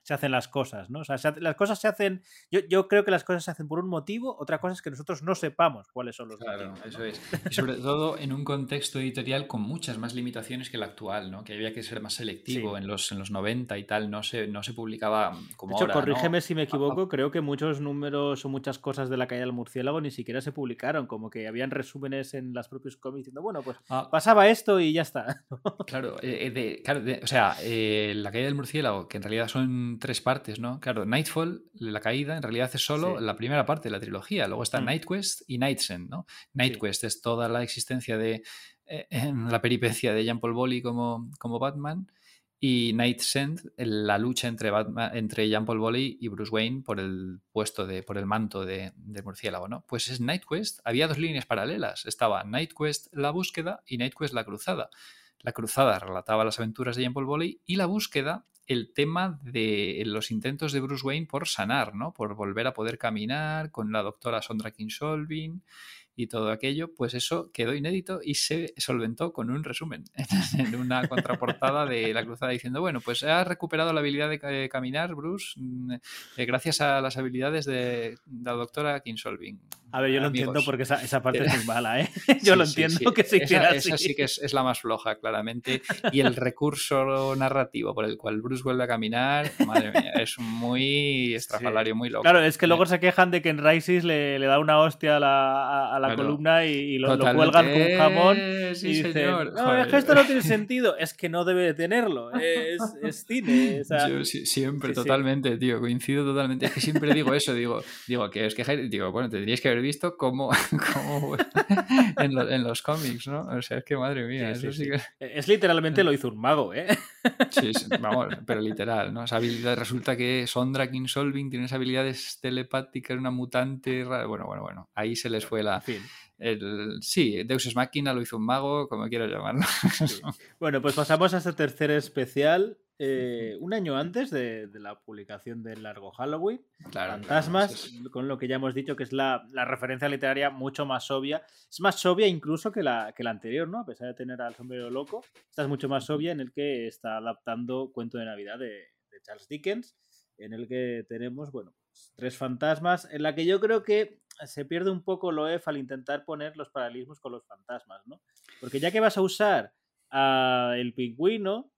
se hacen las cosas, ¿no? O sea, las cosas se hacen. Yo, yo, creo que las cosas se hacen por un motivo, otra cosa es que nosotros no sepamos cuáles son los claro, eso es. Y sobre todo en un contexto editorial con muchas más limitaciones que el actual, ¿no? Que había que ser más selectivo. En, los, en los 90 y tal no se, no se publicaba como de hecho, corrígeme si me equivoco, creo que muchos números o muchas cosas de la calle del murciélago ni siquiera se publicaron, como que habían resúmenes en las propios cómics diciendo, bueno, pues ah. pasaba esto y ya está. claro, eh, eh, claro o sea, eh, la calle del murciélago, que en realidad son tres partes, ¿no? Claro, Nightfall, la caída, en realidad es solo la primera parte de la trilogía. Luego está mm. Nightquest y Nightsend, ¿no? Nightquest es toda la existencia de eh, la peripecia de Jean Paul Bolly como, como Batman. Y Nightsend, la lucha entre, Batman, entre Jean Paul Bolly y Bruce Wayne por el puesto de, por el manto de, de murciélago, ¿no? Pues es Nightquest, había dos líneas paralelas. Estaba Nightquest la búsqueda y Nightquest la cruzada. La cruzada relataba las aventuras de Jean Paul Bolly y la búsqueda el tema de los intentos de Bruce Wayne por sanar, ¿no? Por volver a poder caminar con la doctora Sondra Kinsolving y todo aquello, pues eso quedó inédito y se solventó con un resumen en una contraportada de la cruzada diciendo, bueno, pues ha recuperado la habilidad de caminar, Bruce, mm, eh, gracias a las habilidades de la doctora Kinsolving A ver, yo lo entiendo amigos. porque esa, esa parte es muy mala, ¿eh? Yo Sí, lo sí, entiendo sí. que se hiciera esa, esa así. sí que es, es la más floja, claramente. Y el recurso narrativo por el cual Bruce vuelve a caminar, madre mía, es muy estrafalario, muy loco. Claro, es que luego se quejan de que en Rises le, le da una hostia a la, a- la Claro. columna y, y lo, lo cuelgan con un jamón. Y dicen, señor. no, Joder. es que esto no tiene sentido. Es que no debe de tenerlo. Es, es cine. o sea, Yo siempre, totalmente, tío, coincido totalmente. Es que siempre digo eso, digo, digo que os quejáis, digo, bueno, tendríais que haber visto cómo, cómo en, lo- en los cómics, ¿no? O sea, es que madre mía, Sí, eso sí, que... es literalmente lo hizo un mago, ¿eh? Sí, vamos, pero literal, ¿no? Esa habilidad resulta que Sondra King Solving tiene esas habilidades telepáticas, una mutante rara. Bueno, bueno, bueno. Ahí se les fue la. En fin. El, sí, Deus Ex Machina lo hizo un mago, como quieras llamarlo. Bueno, pues pasamos a este tercer especial. eh, un año antes de, de la publicación del largo Halloween. Claro, Fantasmas, claro, es- con lo que ya hemos dicho que es la, la referencia literaria mucho más obvia. Es más obvia incluso que la, que la anterior, ¿no? A pesar de tener al sombrero loco, esta es mucho más obvia en el que está adaptando Cuento de Navidad de, de Charles Dickens, en el que tenemos, bueno, pues, tres fantasmas, en la que yo creo que se pierde un poco Loef al intentar poner los paralelismos con los fantasmas, ¿no? Porque ya que vas a usar a el pingüino,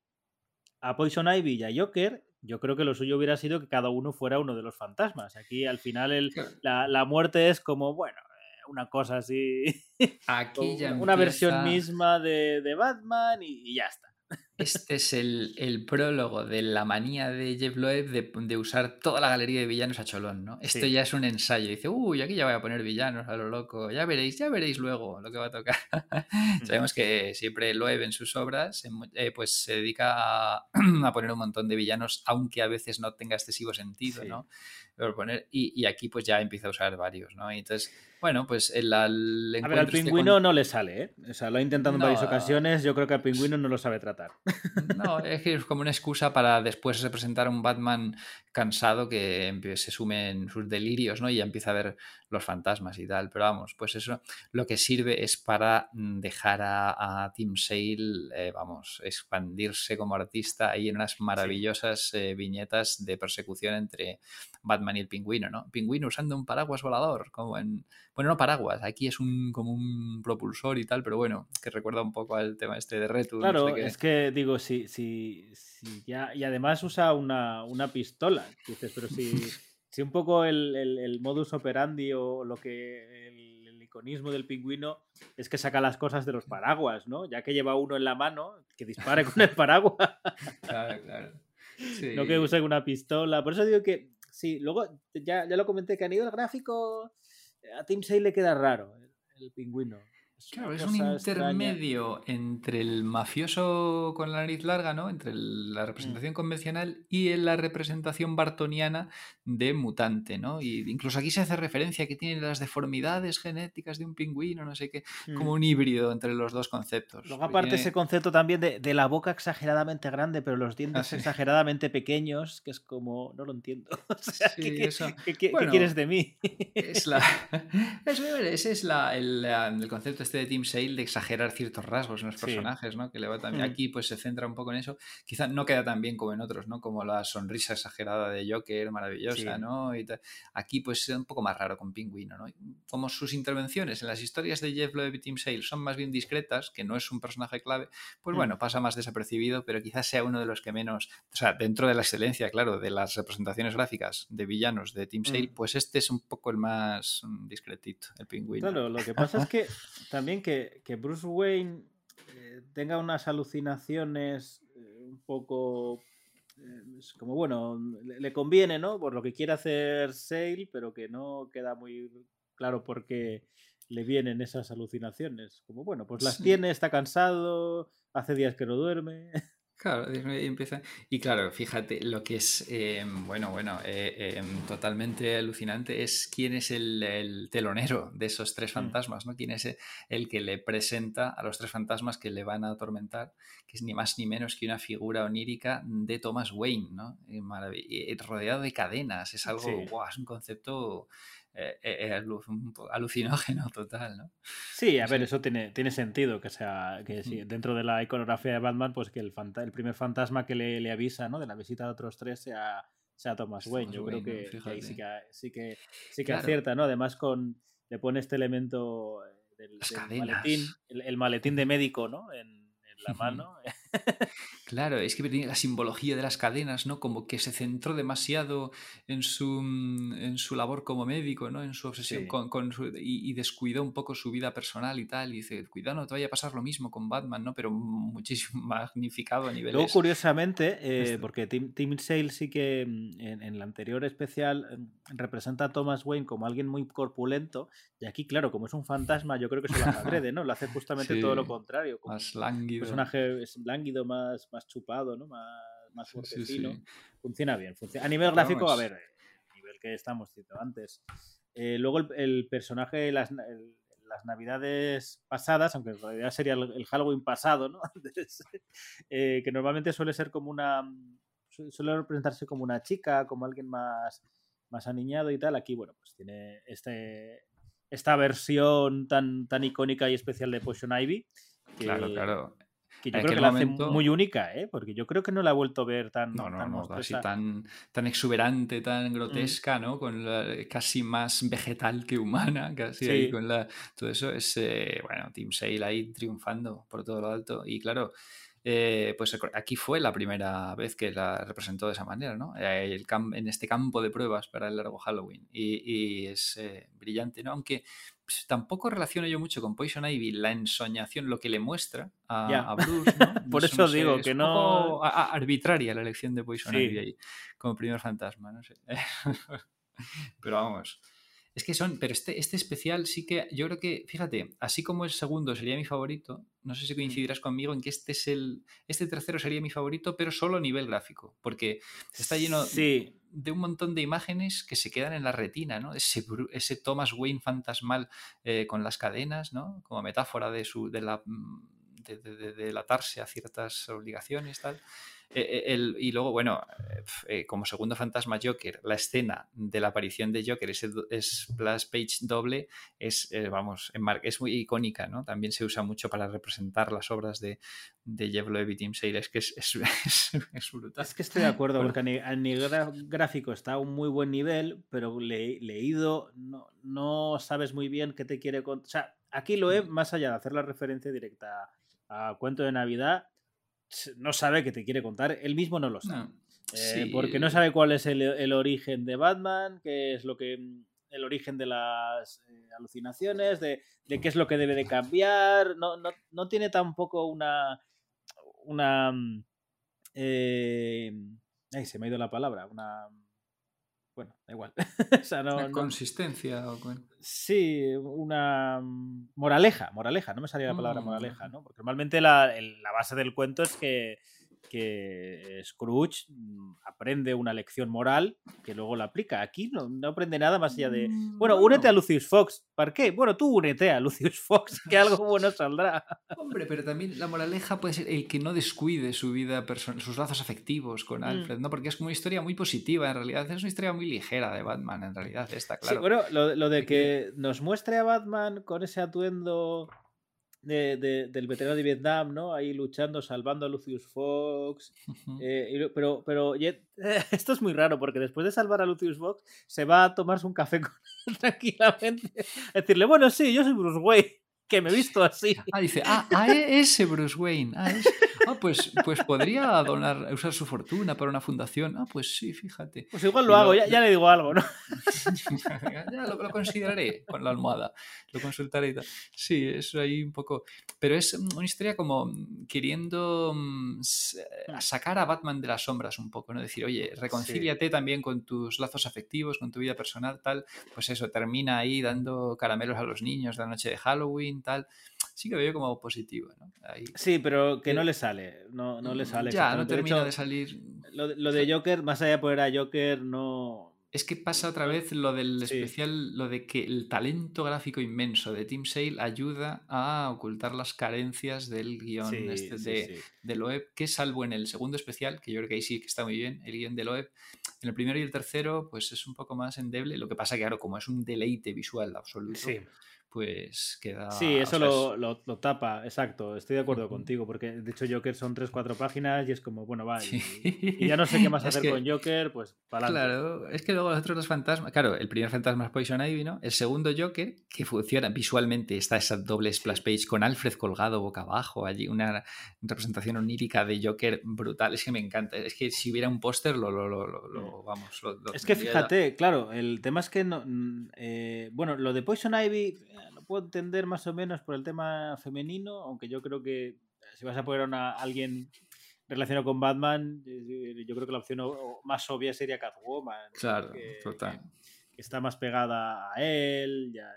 a Poison Ivy y a Joker, yo creo que lo suyo hubiera sido que cada uno fuera uno de los fantasmas. Aquí al final el, la, la muerte es como, bueno, eh, una cosa así, Aquí ya una versión misma de, de Batman y, y ya está. Este es el, el prólogo de la manía de Jeff Loeb de, de usar toda la galería de villanos a cholón, ¿no? Esto Sí. ya es un ensayo. Dice, uy, aquí ya voy a poner villanos a lo loco. Ya veréis, ya veréis luego lo que va a tocar. Sabemos que siempre Loeb en sus obras eh, pues se dedica a, a poner un montón de villanos, aunque a veces no tenga excesivo sentido, Sí. ¿no? Pero poner, y, y aquí pues ya empieza a usar varios, ¿no? Y entonces, bueno, pues el, el A ver, al este pingüino con- no le sale, ¿eh? O sea, lo ha intentado en varias ocasiones, yo creo que al pingüino no lo sabe tratar. No, es que es como una excusa para después representar a un Batman cansado que se sume en sus delirios, ¿no? Y ya empieza a ver los fantasmas y tal. Pero vamos, pues eso lo que sirve es para mm, dejar a, a Tim Sale, eh, vamos, expandirse como artista ahí en unas maravillosas eh, viñetas de persecución entre Batman y el pingüino, ¿no? Pingüino usando un paraguas volador, como en... Bueno, no paraguas, aquí es un como un propulsor y tal, pero bueno, que recuerda un poco al tema este de Retu. Claro, es que digo, si, si, si ya. Y además usa una, una pistola. Dices, pero si, si un poco el, el- el modus operandi o lo que. El, el iconismo del pingüino es que saca las cosas de los paraguas, ¿no? Ya que lleva uno en la mano, que dispare con el paraguas. Claro, claro. Sí. No que use una pistola. Por eso digo que. Sí, luego ya, ya lo comenté que a nivel gráfico. A Tim Sale le queda raro el, el pingüino. Es Claro, es un extraña. intermedio entre el mafioso con la nariz larga, ¿no? Entre el- la representación convencional y la representación bartoniana de mutante, ¿no? Y incluso aquí se hace referencia que tiene las deformidades genéticas de un pingüino, no sé qué, como Mm. un híbrido entre los dos conceptos. Luego, aparte, tiene- ese concepto también de, de la boca exageradamente grande, pero los dientes Ah, sí. exageradamente pequeños, que es como. No lo entiendo. O sea, Sí, ¿qué, quieres de mí? Es la, es, ese es la- el, el concepto este de Tim Sale de exagerar ciertos rasgos en los Sí. personajes, ¿no? Que le va también. Mm. Aquí pues se centra un poco en eso. Quizá no queda tan bien como en otros, ¿no? Como la sonrisa exagerada de Joker, maravillosa, Sí. ¿no? Y. Aquí pues es un poco más raro con Pingüino, ¿no? Como sus intervenciones en las historias de Jeff Loeb y Tim Sale son más bien discretas, que no es un personaje clave, pues Mm. bueno, pasa más desapercibido, pero quizás sea uno de los que menos, o sea, dentro de la excelencia, claro, de las representaciones gráficas de villanos de Tim Sale, Mm. pues este es un poco el más mm, discretito, el pingüino. Claro, lo que pasa es que también que, que Bruce Wayne eh, tenga unas alucinaciones eh, un poco. eh, como bueno, le, le conviene, ¿no? Por lo que quiere hacer Sale, pero que no queda muy claro por qué le vienen esas alucinaciones. Como bueno, pues las Sí. tiene, está cansado, hace días que no duerme. Claro, y empieza. Y claro, fíjate, lo que es, eh, bueno, bueno, eh, eh, totalmente alucinante es quién es el, el telonero de esos tres Mm. fantasmas, ¿no? Quién es el que le presenta a los tres fantasmas que le van a atormentar, que es ni más ni menos que una figura onírica de Thomas Wayne, ¿no? Rodeado de cadenas, es algo, Sí. guau, es un concepto eh, eh, alu- un po- alucinógeno total, ¿no? Sí, a Sí. ver, eso tiene, tiene sentido que sea que sí, Mm. dentro de la iconografía de Batman, pues que el, fanta- el primer fantasma que le, le avisa, ¿no? De la visita de otros tres sea, sea Thomas Es Wayne. Yo Wayne, creo que, que ahí sí que, sí que, sí que Claro. acierta, ¿no? Además con le pone este elemento eh, del, maletín, el, el maletín de médico, ¿no? En, en la mano. Claro, es que tenía la simbología de las cadenas, ¿no? Como que se centró demasiado en su, mm, en su labor como médico, ¿no? En su obsesión Sí. con, con su- y, y descuidó un poco su vida personal y tal. Y dice, cuidado, no te vaya a pasar lo mismo con Batman, ¿no? Pero muchísimo magnificado a niveles... Luego, curiosamente, eh, porque Tim, Tim Sale sí que mm, en, en la anterior especial mm, representa a Thomas Wayne como alguien muy corpulento, y aquí, claro, como es un fantasma, yo creo que se lo hace adrede, ¿no? Lo hace justamente todo lo contrario. Como más un lánguido. personaje es lánguido, más, más chupado, ¿no? Más, más Sí, sí, fuertecino. sí. Funciona bien. funciona- A nivel gráfico, a vamos. ver, eh, nivel que estamos diciendo antes. Eh, luego el, el personaje las, el- las navidades pasadas, aunque en realidad sería el, el Halloween pasado, ¿no? Antes, eh, que normalmente suele ser como una. su- Suele representarse como una chica, como alguien más, más aniñado y tal. Aquí, bueno, pues tiene este, esta versión tan, tan icónica y especial de Potion Ivy. Que, Claro, claro. Que yo En creo que la hace muy única, ¿eh? Porque yo creo que no la he vuelto a ver tan, No, no, tan no, así tan, tan exuberante, Mm. tan grotesca, ¿no? Con la- casi más vegetal que humana, casi ahí con la... Todo eso es, eh, bueno, Team Sale ahí triunfando por todo lo alto. Y claro, eh, pues aquí fue la primera vez que la representó de esa manera, ¿no? Eh, el en este campo de pruebas para el largo Halloween. Y, y es eh, brillante, ¿no? Aunque tampoco relaciono yo mucho con Poison Ivy la ensoñación, lo que le muestra a, Bruce, ¿no? Por Eso eso no sé, digo es que no- poco arbitraria la elección de Poison Sí. Ivy ahí, como primer fantasma, no sé. pero vamos. Es que son, pero este, este especial sí que, yo creo que, fíjate, así como el segundo sería mi favorito, no sé si coincidirás conmigo en que este es el, este tercero sería mi favorito, pero solo a nivel gráfico, porque está lleno Sí, de un montón de imágenes que se quedan en la retina, ¿no? Ese, ese Thomas Wayne fantasmal eh, con las cadenas, ¿no? Como metáfora de su de la mm, de, de- de- de delatarse a ciertas obligaciones, tal. Eh, eh, el- y luego, bueno, eh, como segundo fantasma Joker, la escena de la aparición de Joker, ese splash page doble, es, eh, vamos, es muy icónica, ¿no? También se usa mucho para representar las obras de, de Jeff Loeb y Tim Sale. Es que es, es, es- es brutal. es que estoy de acuerdo, Bueno. porque a ni- a nivel gráfico está a un muy buen nivel, pero le- leído no, no sabes muy bien qué te quiere contar. O sea, aquí lo Mm. he, más allá de hacer la referencia directa a, cuento de Navidad, no sabe qué te quiere contar, él mismo no lo sabe. No, Eh, sí. Porque no sabe cuál es el, el origen de Batman, qué es lo que. el origen de las eh, alucinaciones, de, de qué es lo que debe de cambiar. No, no, no tiene tampoco una. una. mm, eh, ay, se me ha ido la palabra. Una. Bueno, da igual. o sea, no, Una no- consistencia o con- Sí, una mm, moraleja, moraleja, no me salía la palabra Mm. moraleja, ¿no? Porque normalmente la, el- la base del cuento es que, que Scrooge mm, aprende una lección moral que luego la aplica. Aquí no, no aprende nada más allá de, bueno, únete a Lucius Fox. ¿Para qué? Bueno, tú únete a Lucius Fox, que algo bueno saldrá. Hombre, pero también la moraleja puede ser el que no descuide su vida personal, sus lazos afectivos con Mm. Alfred, ¿no? Porque es como una historia muy positiva en realidad. Es una historia muy ligera de Batman en realidad, esta, claro. Sí, bueno, lo, lo de que nos muestre a Batman con ese atuendo de- de- del veterano de Vietnam, ¿no? Ahí luchando, salvando a Lucius Fox. Eh, y pero, pero ye- esto es muy raro porque después de salvar a Lucius Fox se va a tomarse un café con él tranquilamente. Decirle, bueno, sí, yo soy Bruce Wayne, que me he visto así. Ah, dice, ah, ah, e- ese Bruce Wayne. Ah, ese. Ah, pues, pues podría donar, usar su fortuna para una fundación. Ah, pues sí, fíjate. Pues igual lo hago, ya, ya le digo algo, ¿no? ya lo, lo consideraré con la almohada, lo consultaré y tal. Sí, eso ahí un poco. Pero es una historia como queriendo mm, eh, sacar a Batman de las sombras un poco, ¿no? Decir, oye, reconcíliate también con tus lazos afectivos, con tu vida personal, tal. Pues eso, termina ahí dando caramelos a los niños de la noche de Halloween, tal. Sí que veo como positivo, ¿no? Ahí. Sí, pero que no Eh, le sale. No, no le sale. Ya, no. De termina hecho, de salir. Lo, de- lo de Joker, más allá de poner a Joker, no. Es que pasa otra vez lo del Sí. especial, lo de que el talento gráfico inmenso de Tim Sale ayuda a ocultar las carencias del guion Sí, este sí, de, de Loeb, que salvo en el segundo especial, que yo creo que ahí sí que está muy bien, el guion de Loeb, en el primero y el tercero, pues es un poco más endeble. Lo que pasa que, claro, como es un deleite visual absoluto. Pues queda... Sí, eso lo, lo- lo tapa, exacto, estoy de acuerdo contigo, porque de hecho Joker son 3-4 páginas y es como, bueno, va, y, Sí. y ya no sé qué más hacer que- con Joker, pues para Claro, es que luego los otros dos fantasmas. Claro, el primer fantasma es Poison Ivy, ¿no? El segundo Joker, que funciona visualmente, está esa doble splash page con Alfred colgado boca abajo, allí una representación onírica de Joker brutal. Es que me encanta. Es que si hubiera un póster, lo, lo, lo, lo- lo- vamos. Es que fíjate, claro, el tema es que no. mm, eh, bueno, lo de Poison Ivy puedo entender más o menos por el tema femenino, aunque yo creo que eh, si vas a poner a una- a alguien relacionado con Batman, yo creo que la opción más obvia sería Catwoman. Claro, que- total. que está más pegada a él, ya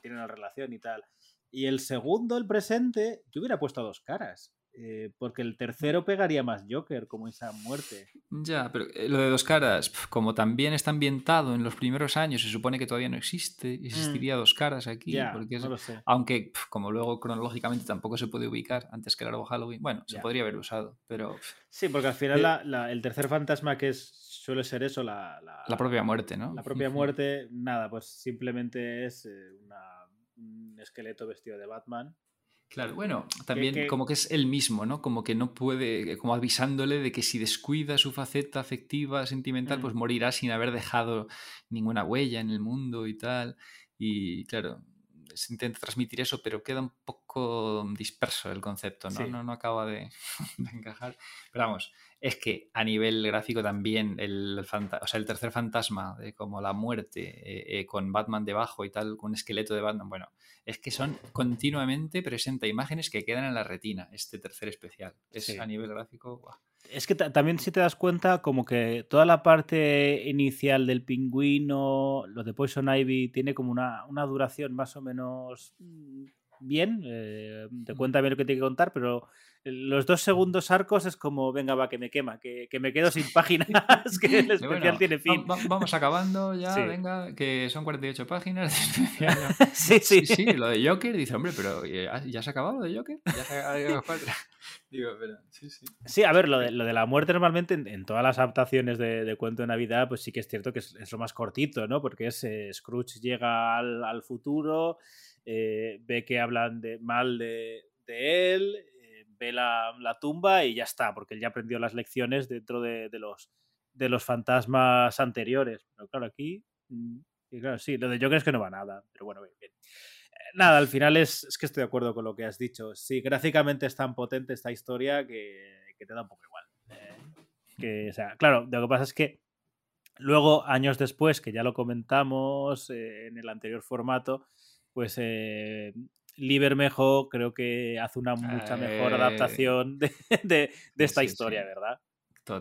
tiene una relación y tal. Y el segundo, el presente, yo hubiera puesto a dos caras. Eh, porque el tercero pegaría más Joker, como esa muerte. Ya, pero eh, lo de dos caras, como también está ambientado en los primeros años, se supone que todavía no existe, existiría dos caras aquí, Mm. Ya, porque es- no lo sé. aunque pf, como luego cronológicamente tampoco se puede ubicar antes que el árbol Halloween, bueno, se podría haber usado, pero pf, Sí, porque al final Eh, la- la- el tercer fantasma que es, suele ser eso, la, la, la propia muerte, ¿no? la propia muerte, nada, pues simplemente es eh, una- un esqueleto vestido de Batman. Claro, bueno, también que- como que es el mismo, ¿no? Como que no puede, como avisándole de que si descuida su faceta afectiva, sentimental, Mm. pues morirá sin haber dejado ninguna huella en el mundo y tal. Y claro, se intenta transmitir eso, pero queda un poco disperso el concepto, ¿no? Sí. No, no acaba de, de encajar. Pero vamos, es que a nivel gráfico también el, o sea, el tercer fantasma, de como la muerte, eh, eh, con Batman debajo y tal, con un esqueleto de Batman, bueno, es que son continuamente presenta imágenes que quedan en la retina, este tercer especial. Es Sí. a nivel gráfico. Es que ta- también si te das cuenta, como que toda la parte inicial del pingüino, lo de Poison Ivy, tiene como una, una duración más o menos mm, bien. eh, te cuenta bien lo que tiene que contar, pero los dos segundos arcos es como, venga, va, que me quema, que, que me quedo sin páginas, que el especial bueno, tiene fin. va- va- vamos acabando ya, Sí. venga, que son 48 páginas. de especial, sí, sí. Sí, lo de Joker, dice, hombre, pero eh, ¿ya se ha acabado lo de Joker? Ya se ha acabado cuatro. Digo, pero sí, sí. Sí, a ver, lo de, lo de la muerte normalmente en, en todas las adaptaciones de, de cuento de Navidad, pues sí que es cierto que es, es lo más cortito, ¿no? Porque es eh, Scrooge llega al, al futuro, eh, ve que hablan de, mal de, de él, ve la, tumba y ya está, porque él ya aprendió las lecciones dentro de, de los, de los fantasmas anteriores. Pero claro, aquí, mm, y claro, sí, lo de Joker es que no va nada, pero bueno, bien. bien. Eh, Nada, al final es, es que estoy de acuerdo con lo que has dicho. Sí, gráficamente es tan potente esta historia que, te da un poco igual. Eh, que, o sea, claro, lo que pasa es que luego, años después, que ya lo comentamos eh, en el anterior formato, pues Lee Bermejo creo que hace una mucha mejor Eh, adaptación de, de- de esta sí, historia, sí. ¿verdad?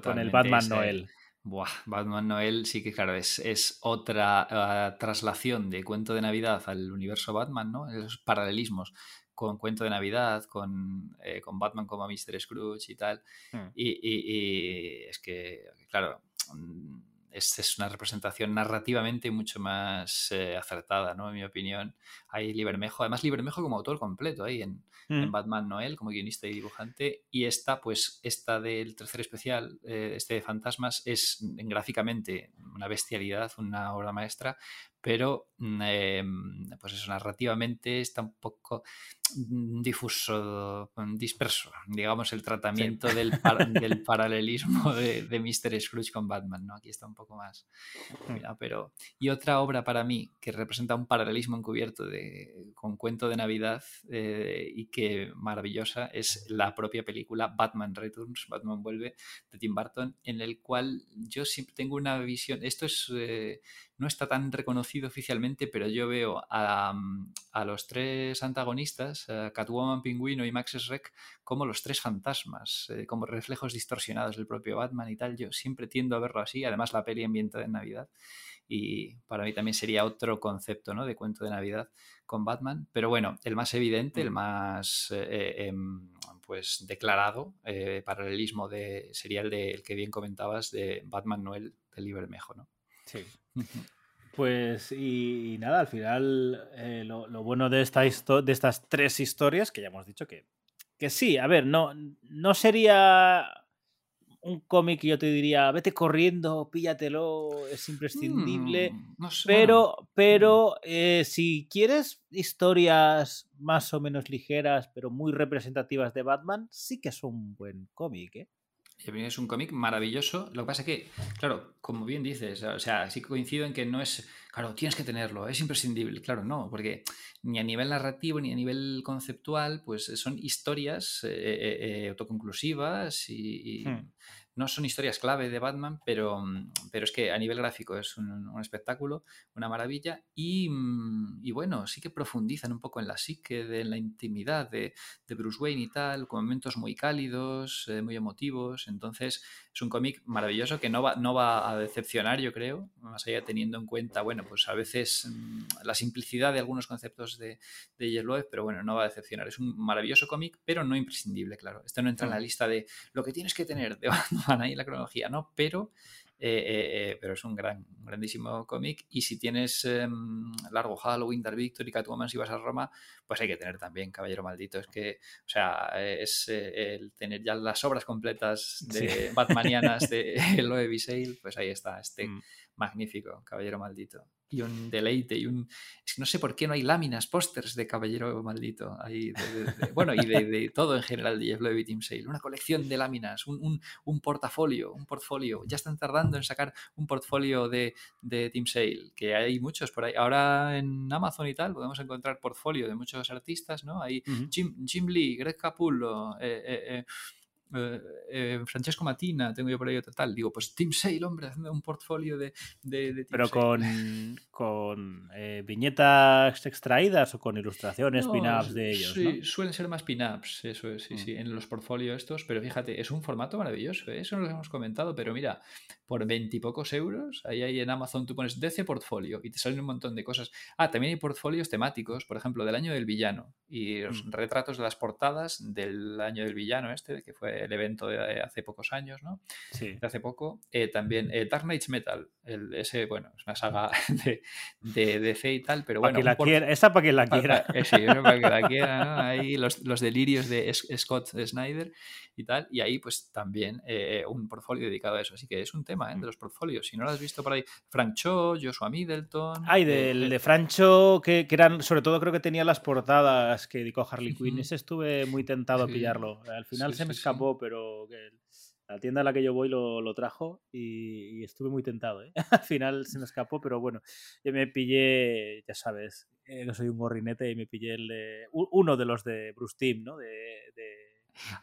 Con el Batman ese- Noel. Buah, Batman Noel sí que claro, es, es otra ah, traslación de cuento de Navidad al universo Batman, ¿no? Esos paralelismos con cuento de Navidad, con, eh, con Batman como Mr. Scrooge y tal. Hmm. Y, y- y es que, claro, mm, es, es una representación narrativamente mucho más eh, acertada, ¿no? En mi opinión. Hay Libermejo, además Libermejo como autor completo ahí en, en Mm. Batman Noel como guionista y dibujante y esta pues esta del tercer especial eh, este de fantasmas es gráficamente una bestialidad una obra maestra pero mm, eh, pues eso narrativamente está un poco difuso mm, disperso digamos el tratamiento del, par- del paralelismo de, de Mr. Scrooge con Batman no aquí está un poco más Mm. mira, pero y otra obra para mí que representa un paralelismo encubierto de, con cuento de Navidad eh, y que maravillosa es la propia película Batman Returns, Batman vuelve de Tim Burton, en el cual yo siempre tengo una visión, esto es eh, no está tan reconocido oficialmente, pero yo veo a, a los tres antagonistas, Catwoman, Pingüino y Max Schreck, como los tres fantasmas, eh, como reflejos distorsionados del propio Batman y tal. Yo siempre tiendo a verlo así, además la peli ambientada en Navidad y para mí también sería otro concepto ¿no? de cuento de Navidad con Batman. Pero bueno, el más evidente, el más eh, eh, pues declarado paralelismo de, sería el, de, el que bien comentabas de Batman Noel de Lee Bermejo, ¿no? Sí. Pues y, y nada, al final eh, lo, lo bueno de, esta de estas tres historias, que ya hemos dicho que, que sí, a ver, no, no sería un cómic que yo te diría, vete corriendo, píllatelo, es imprescindible. Mm, no sé, Pero, bueno, pero eh, si quieres historias más o menos ligeras, pero muy representativas de Batman, sí que es un buen cómic, ¿eh? Es un cómic maravilloso. Lo que pasa es que, claro, como bien dices, o sea, sí coincido en que no es, claro, tienes que tenerlo, es imprescindible. Claro, no, porque ni a nivel narrativo ni a nivel conceptual, pues son historias eh, eh, eh, autoconclusivas y, y Hmm. No son historias clave de Batman, pero, mm, pero es que a nivel gráfico es un, un espectáculo, una maravilla. Y, mm, y bueno, sí que profundizan un poco en la psique, de, en la intimidad de, de Bruce Wayne y tal, con momentos muy cálidos, eh, muy emotivos. Entonces, es un cómic maravilloso que no va, no va a decepcionar, yo creo, más allá teniendo en cuenta, bueno, pues a veces mm, la simplicidad de algunos conceptos de, de pero bueno, no va a decepcionar. Es un maravilloso cómic, pero no imprescindible, claro. Esto no entra en la lista de lo que tienes que tener de Batman ahí en la cronología, ¿no? Pero, eh, eh, eh, pero es un gran, un grandísimo cómic. Y si tienes em, Largo Halloween, Dark Victory, Catwoman, si vas a Roma, pues hay que tener también Caballero Maldito. Es que, o sea, es eh, el tener ya las obras completas Sí. de Batmanianas de Loe Bisale, pues ahí está, este Mm. Magnífico Caballero Maldito. Y un deleite, y un... Es que no sé por qué no hay láminas, pósters de Caballero Maldito. Ahí de- de- de- bueno, y de, todo en general de Jeff Loeb y Tim Sale. Una colección de láminas, un, un, un portafolio, un portfolio. Ya están tardando en sacar un portfolio de, de Tim Sale, que hay muchos por ahí. Ahora en Amazon y tal podemos encontrar portfolio de muchos artistas, ¿no? Hay. Jim, Jim Lee, Greg Capullo, eh, eh, eh, eh, eh, Francesco Matina, tengo yo por ahí otro tal. Digo, pues Tim Sale, hombre, haciendo un portfolio de, de, Pero Sale. con, con eh, viñetas extraídas o con ilustraciones, No, pin-ups de ellos, sí, ¿no? suelen ser más pin-ups, eso es, sí, Mm. sí, en los portfolios estos, pero fíjate, es un formato maravilloso, eso no lo hemos comentado, pero mira, por veintipocos euros, ahí, ahí en Amazon tú pones DC Portfolio y te salen un montón de cosas. Ah, también hay portfolios temáticos, por ejemplo, del año del villano y los Mm. retratos de las portadas del año del villano este, que fue el evento de hace pocos años, ¿no? Sí. de hace poco. Eh, también eh, Dark Knights Metal, el, ese, bueno, es una saga de, de DC y tal, pero Pa' bueno. quien la un port- quiera, esa para quien la Pa- quiera. pa- eh, sí, para que la quiera, ¿no? Ahí los, los delirios de S- Scott Snyder y tal. Y ahí, pues también eh, un portfolio dedicado a eso. Así que es un tema ¿eh? de los portfolios. Si no lo has visto por ahí, Frank Cho, Joshua Middleton. Ay, eh, del eh, de Francho, que, que eran, sobre todo creo que tenía las portadas que dedicó Harley Quinn. Ese estuve muy tentado Sí. a pillarlo. Al final Sí, se me escapó, pero que la tienda a la que yo voy lo, lo trajo y, y estuve muy tentado. ¿eh? Al final se me escapó, pero bueno, yo me pillé, ya sabes, eh, que soy un gorrinete y me pillé el de, uno de los de Bruce Timm, ¿no? De, de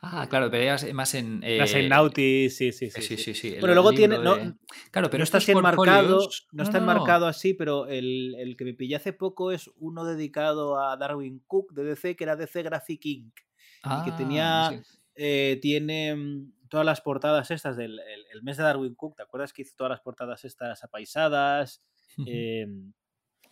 Ah, claro, pero ya más en. eh, las Naughty, sí, sí, sí. Sí, sí. sí, Bueno, luego tiene- no- Claro, pero no está enmarcado, no está no, no. enmarcado así, pero el, el que me pillé hace poco es uno dedicado a Darwin Cook de DC, que era DC Graphic Inc. y que Ah, tenía, sí. eh, tiene mm, todas las portadas estas del el, el mes de Darwin Cook, ¿te acuerdas que hizo todas las portadas estas apaisadas? Em,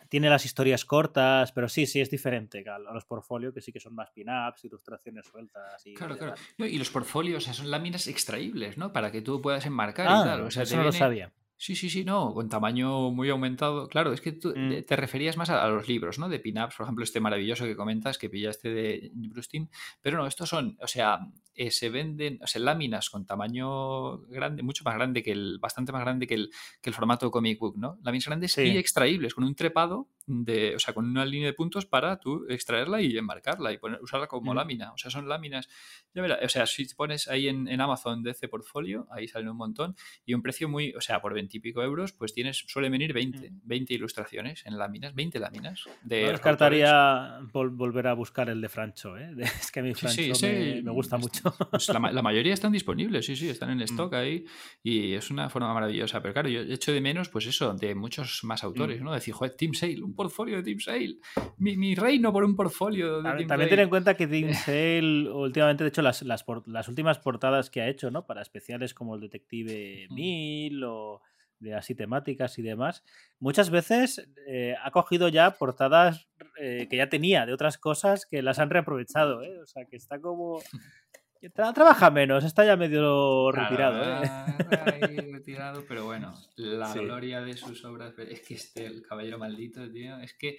tiene las historias cortas, pero sí, sí, es diferente a los portfolio, que sí que son más pin-ups, ilustraciones sueltas y Claro, claro. No, y los portfolios, o sea, son láminas extraíbles, ¿no? Para que tú puedas enmarcar Ah, y tal. O sea, eso no lo sabía. Sí, sí, sí, no, con tamaño muy aumentado. Claro, es que tú Mm. te- referías más a, a los libros, ¿no? De pin-ups, por ejemplo, este maravilloso que comentas, que pillaste de Bruce Timm. Pero no, estos son, o sea, eh, se venden, o sea, láminas con tamaño grande, mucho más grande que el, bastante más grande que el, que el formato comic book, ¿no? Láminas grandes Sí. y extraíbles, con un trepado de, o sea, con una línea de puntos para tú extraerla y enmarcarla y poner, usarla como Mm. lámina. O sea, son láminas, ya verás, o sea, si pones ahí en, en Amazon DC Portfolio, ahí salen un montón y un precio muy, o sea, por 20 y pico euros, pues tienes, suelen venir 20, 20 ilustraciones en láminas, 20 láminas de No descartaría vol- volver a buscar el de Francho, ¿eh? Es que a mí Francho sí, me, sí, me gusta mucho. pues la, ma- la mayoría están disponibles, sí, sí, están en Mm. stock ahí y es una forma maravillosa. Pero claro, yo echo de menos, pues eso, de muchos más Mm. autores, ¿no? Decir, joder, Team Sale, un portfolio de Team Sale, mi, mi reino por un portfolio de También, Team también ten en cuenta que Tim Sale últimamente, de hecho, las, las, por- las últimas portadas que ha hecho, ¿no? Para especiales como el Detective Ujú. 1000 o de así temáticas y demás, muchas veces eh, ha cogido ya portadas eh, que ya tenía de otras cosas que las han reaprovechado, ¿eh? O sea, que está como... tra- trabaja menos, está ya medio Claro, retirado, ¿eh? ah, ahí retirado, pero bueno, la Sí. gloria de sus obras, es que este, el Caballero Maldito, tío, es que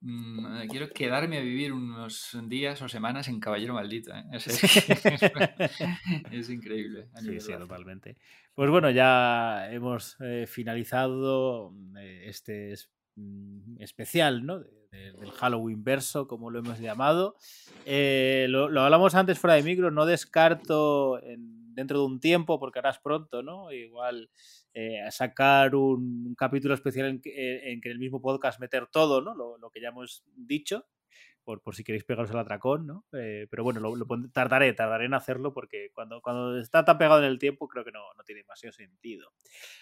mm, eh, quiero quedarme a vivir unos días o semanas en Caballero Maldito. ¿eh? Es, es, increíble. Sí, sí, totalmente. Pues bueno, ya hemos eh, finalizado este especial, ¿no? del Halloween verso, como lo hemos llamado. lo, lo, hablamos antes fuera de micro, no descarto en, dentro de un tiempo, porque harás pronto, ¿no? Igual eh, sacar un, capítulo especial en que, en el mismo podcast meter todo, ¿no? Lo, que ya hemos dicho, por, si queréis pegaros al atracón, ¿no? Eh, pero bueno, lo, tardaré, tardaré en hacerlo porque cuando, cuando está tan pegado en el tiempo creo que no, no tiene demasiado sentido.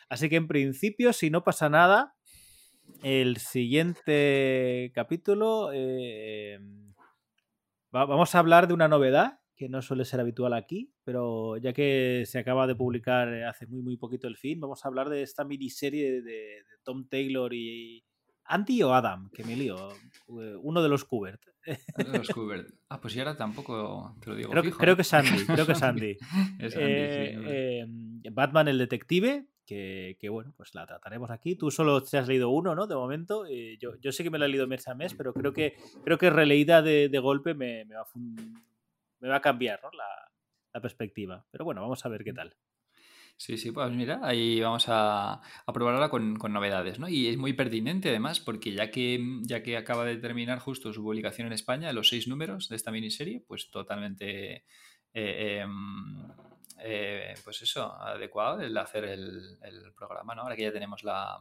Así que en principio, si no pasa nada, el siguiente capítulo eh, vamos a hablar de una novedad que no suele ser habitual aquí, pero ya que se acaba de publicar eh, hace muy, muy poquito el fin, vamos a hablar de esta miniserie de, Tom Taylor y Andy o Adam, que me lío, eh, uno de los Kubert. de los Kubert. Ah, pues ya ahora tampoco te lo digo. Creo, creo que es Andy, creo que es Andy. Eh, Batman el detective, que, bueno, pues la trataremos aquí. Tú solo te has leído uno, ¿no? De momento. yo, yo sé que me lo he leído mes a mes, pero creo que, creo que releída de, de golpe me, me va a me va a cambiar la, perspectiva. Pero bueno, vamos a ver qué mm. tal. Sí, sí, pues mira, ahí vamos a, a probar ahora con, novedades, ¿no? Y es muy pertinente además porque ya que, ya que acaba de terminar justo su publicación en España, los seis números de esta miniserie, pues totalmente, eh, em, eh, pues eso, adecuado el hacer el, programa, ¿no? Ahora que ya tenemos la,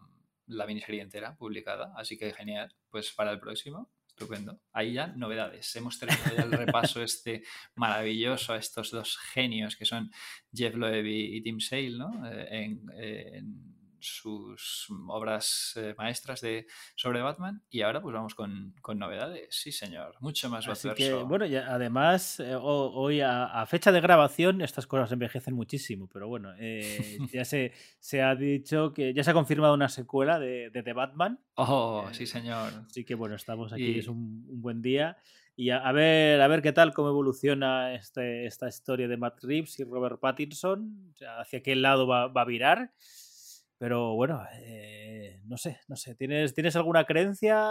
la miniserie entera publicada, así que genial, pues para el próximo Estupendo. Ahí ya novedades. Hemos terminado ya el repaso este maravilloso a estos dos genios que son Jeff Loeb y, Tim Sale, ¿no? Eh, en sus obras eh, maestras de, sobre Batman y ahora pues vamos con, novedades, sí señor, mucho más Así que, bueno, además eh, hoy a, fecha de grabación estas cosas envejecen muchísimo, pero bueno, eh, ya se, se ha dicho que ya se ha confirmado una secuela de, de The Batman. Oh, sí señor. Así que bueno, estamos aquí, es un, buen día. Y a, ver, a ver qué tal, cómo evoluciona este, esta historia de Matt Reeves y Robert Pattinson, hacia qué lado va, va a virar. Pero bueno, eh, no sé, no sé. ¿Tienes, ¿Tienes alguna creencia?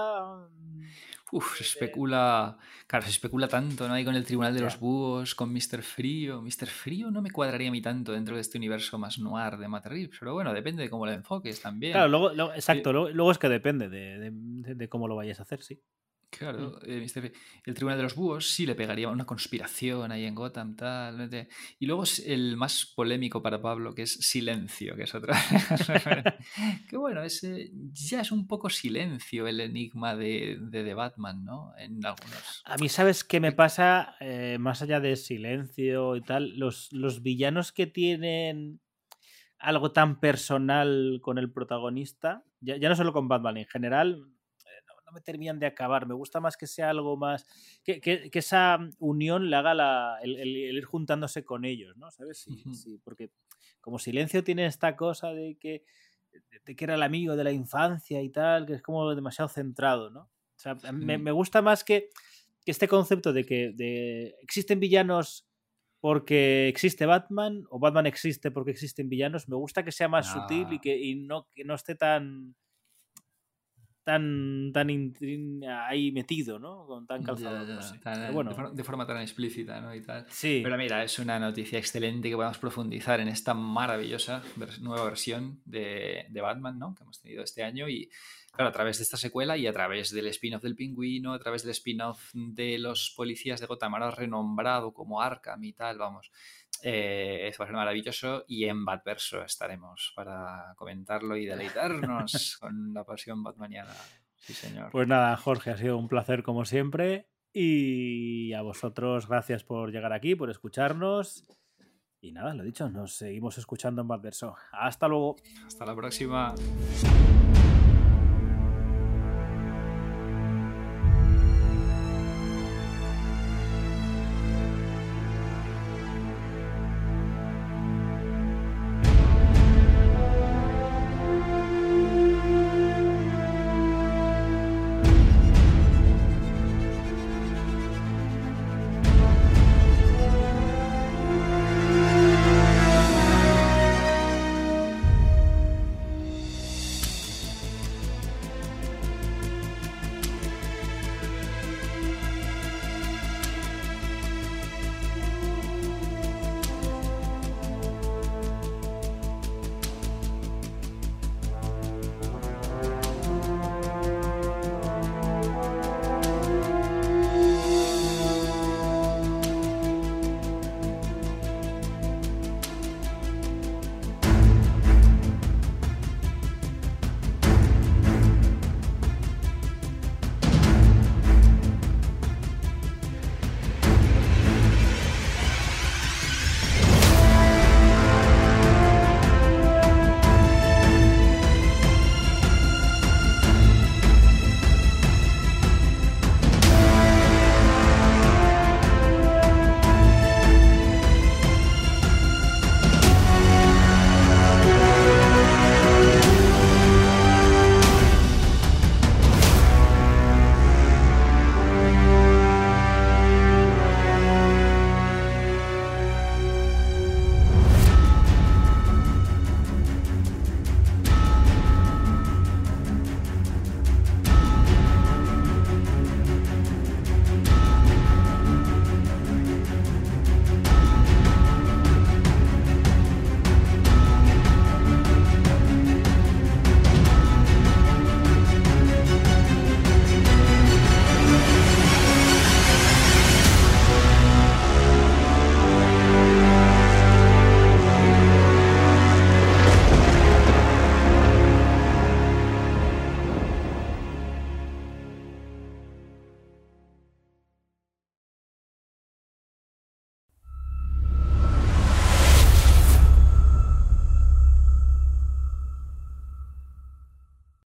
Uf, se especula. Claro, se especula tanto, ¿no? Hay con el Tribunal de los Búhos, con Mr. Frío. Mr. Frío no me cuadraría a mí tanto dentro de este universo más noir de Matt Reeves, pero bueno, depende de cómo lo enfoques también. Claro, luego, exacto, luego, es que depende de, de, cómo lo vayas a hacer, sí. Claro, mm. eh, el Tribunal de los Búhos sí le pegaría una conspiración ahí en Gotham, tal. Y luego el más polémico para Pablo, que es Silencio, que es otra. que bueno, ese ya es un poco silencio el enigma de, de, Batman, ¿no? En algunos. A mí, ¿sabes qué me pasa? Eh, más allá de Silencio y tal, los, los villanos que tienen algo tan personal con el protagonista, ya, ya no solo con Batman, en general me terminan de acabar. Me gusta más que sea algo más. que, que, esa unión le haga la, el, ir juntándose con ellos, ¿no? ¿Sabes? Sí, sí, porque como silencio tiene esta cosa de que, de que era el amigo de la infancia y tal, que es como demasiado centrado, ¿no? O sea, me, me, gusta más que, que, este concepto de que de, existen villanos porque existe Batman o Batman existe porque existen villanos. Me gusta que sea más sutil y que y no, que no esté tan tan, tan ahí metido, ¿no? Con tan calzado. bueno. de, forma, tan explícita, ¿no? Y tal. Sí. Pero mira, es una noticia excelente que podamos profundizar en esta maravillosa nueva versión de, de, Batman, ¿no? Que hemos tenido este año y, claro, a través de esta secuela y a través del spin-off del pingüino, a través del spin-off de los policías de Gotham, ahora renombrado como Arkham y tal, vamos. Eh, eso va a ser maravilloso y en Batverso estaremos para comentarlo y deleitarnos con la pasión batmaniana. Sí, señor. Pues nada, Jorge, ha sido un placer como siempre. Y a vosotros, gracias por llegar aquí, por escucharnos. Y nada, lo dicho, nos seguimos escuchando en Batverso. Hasta luego. Hasta la próxima.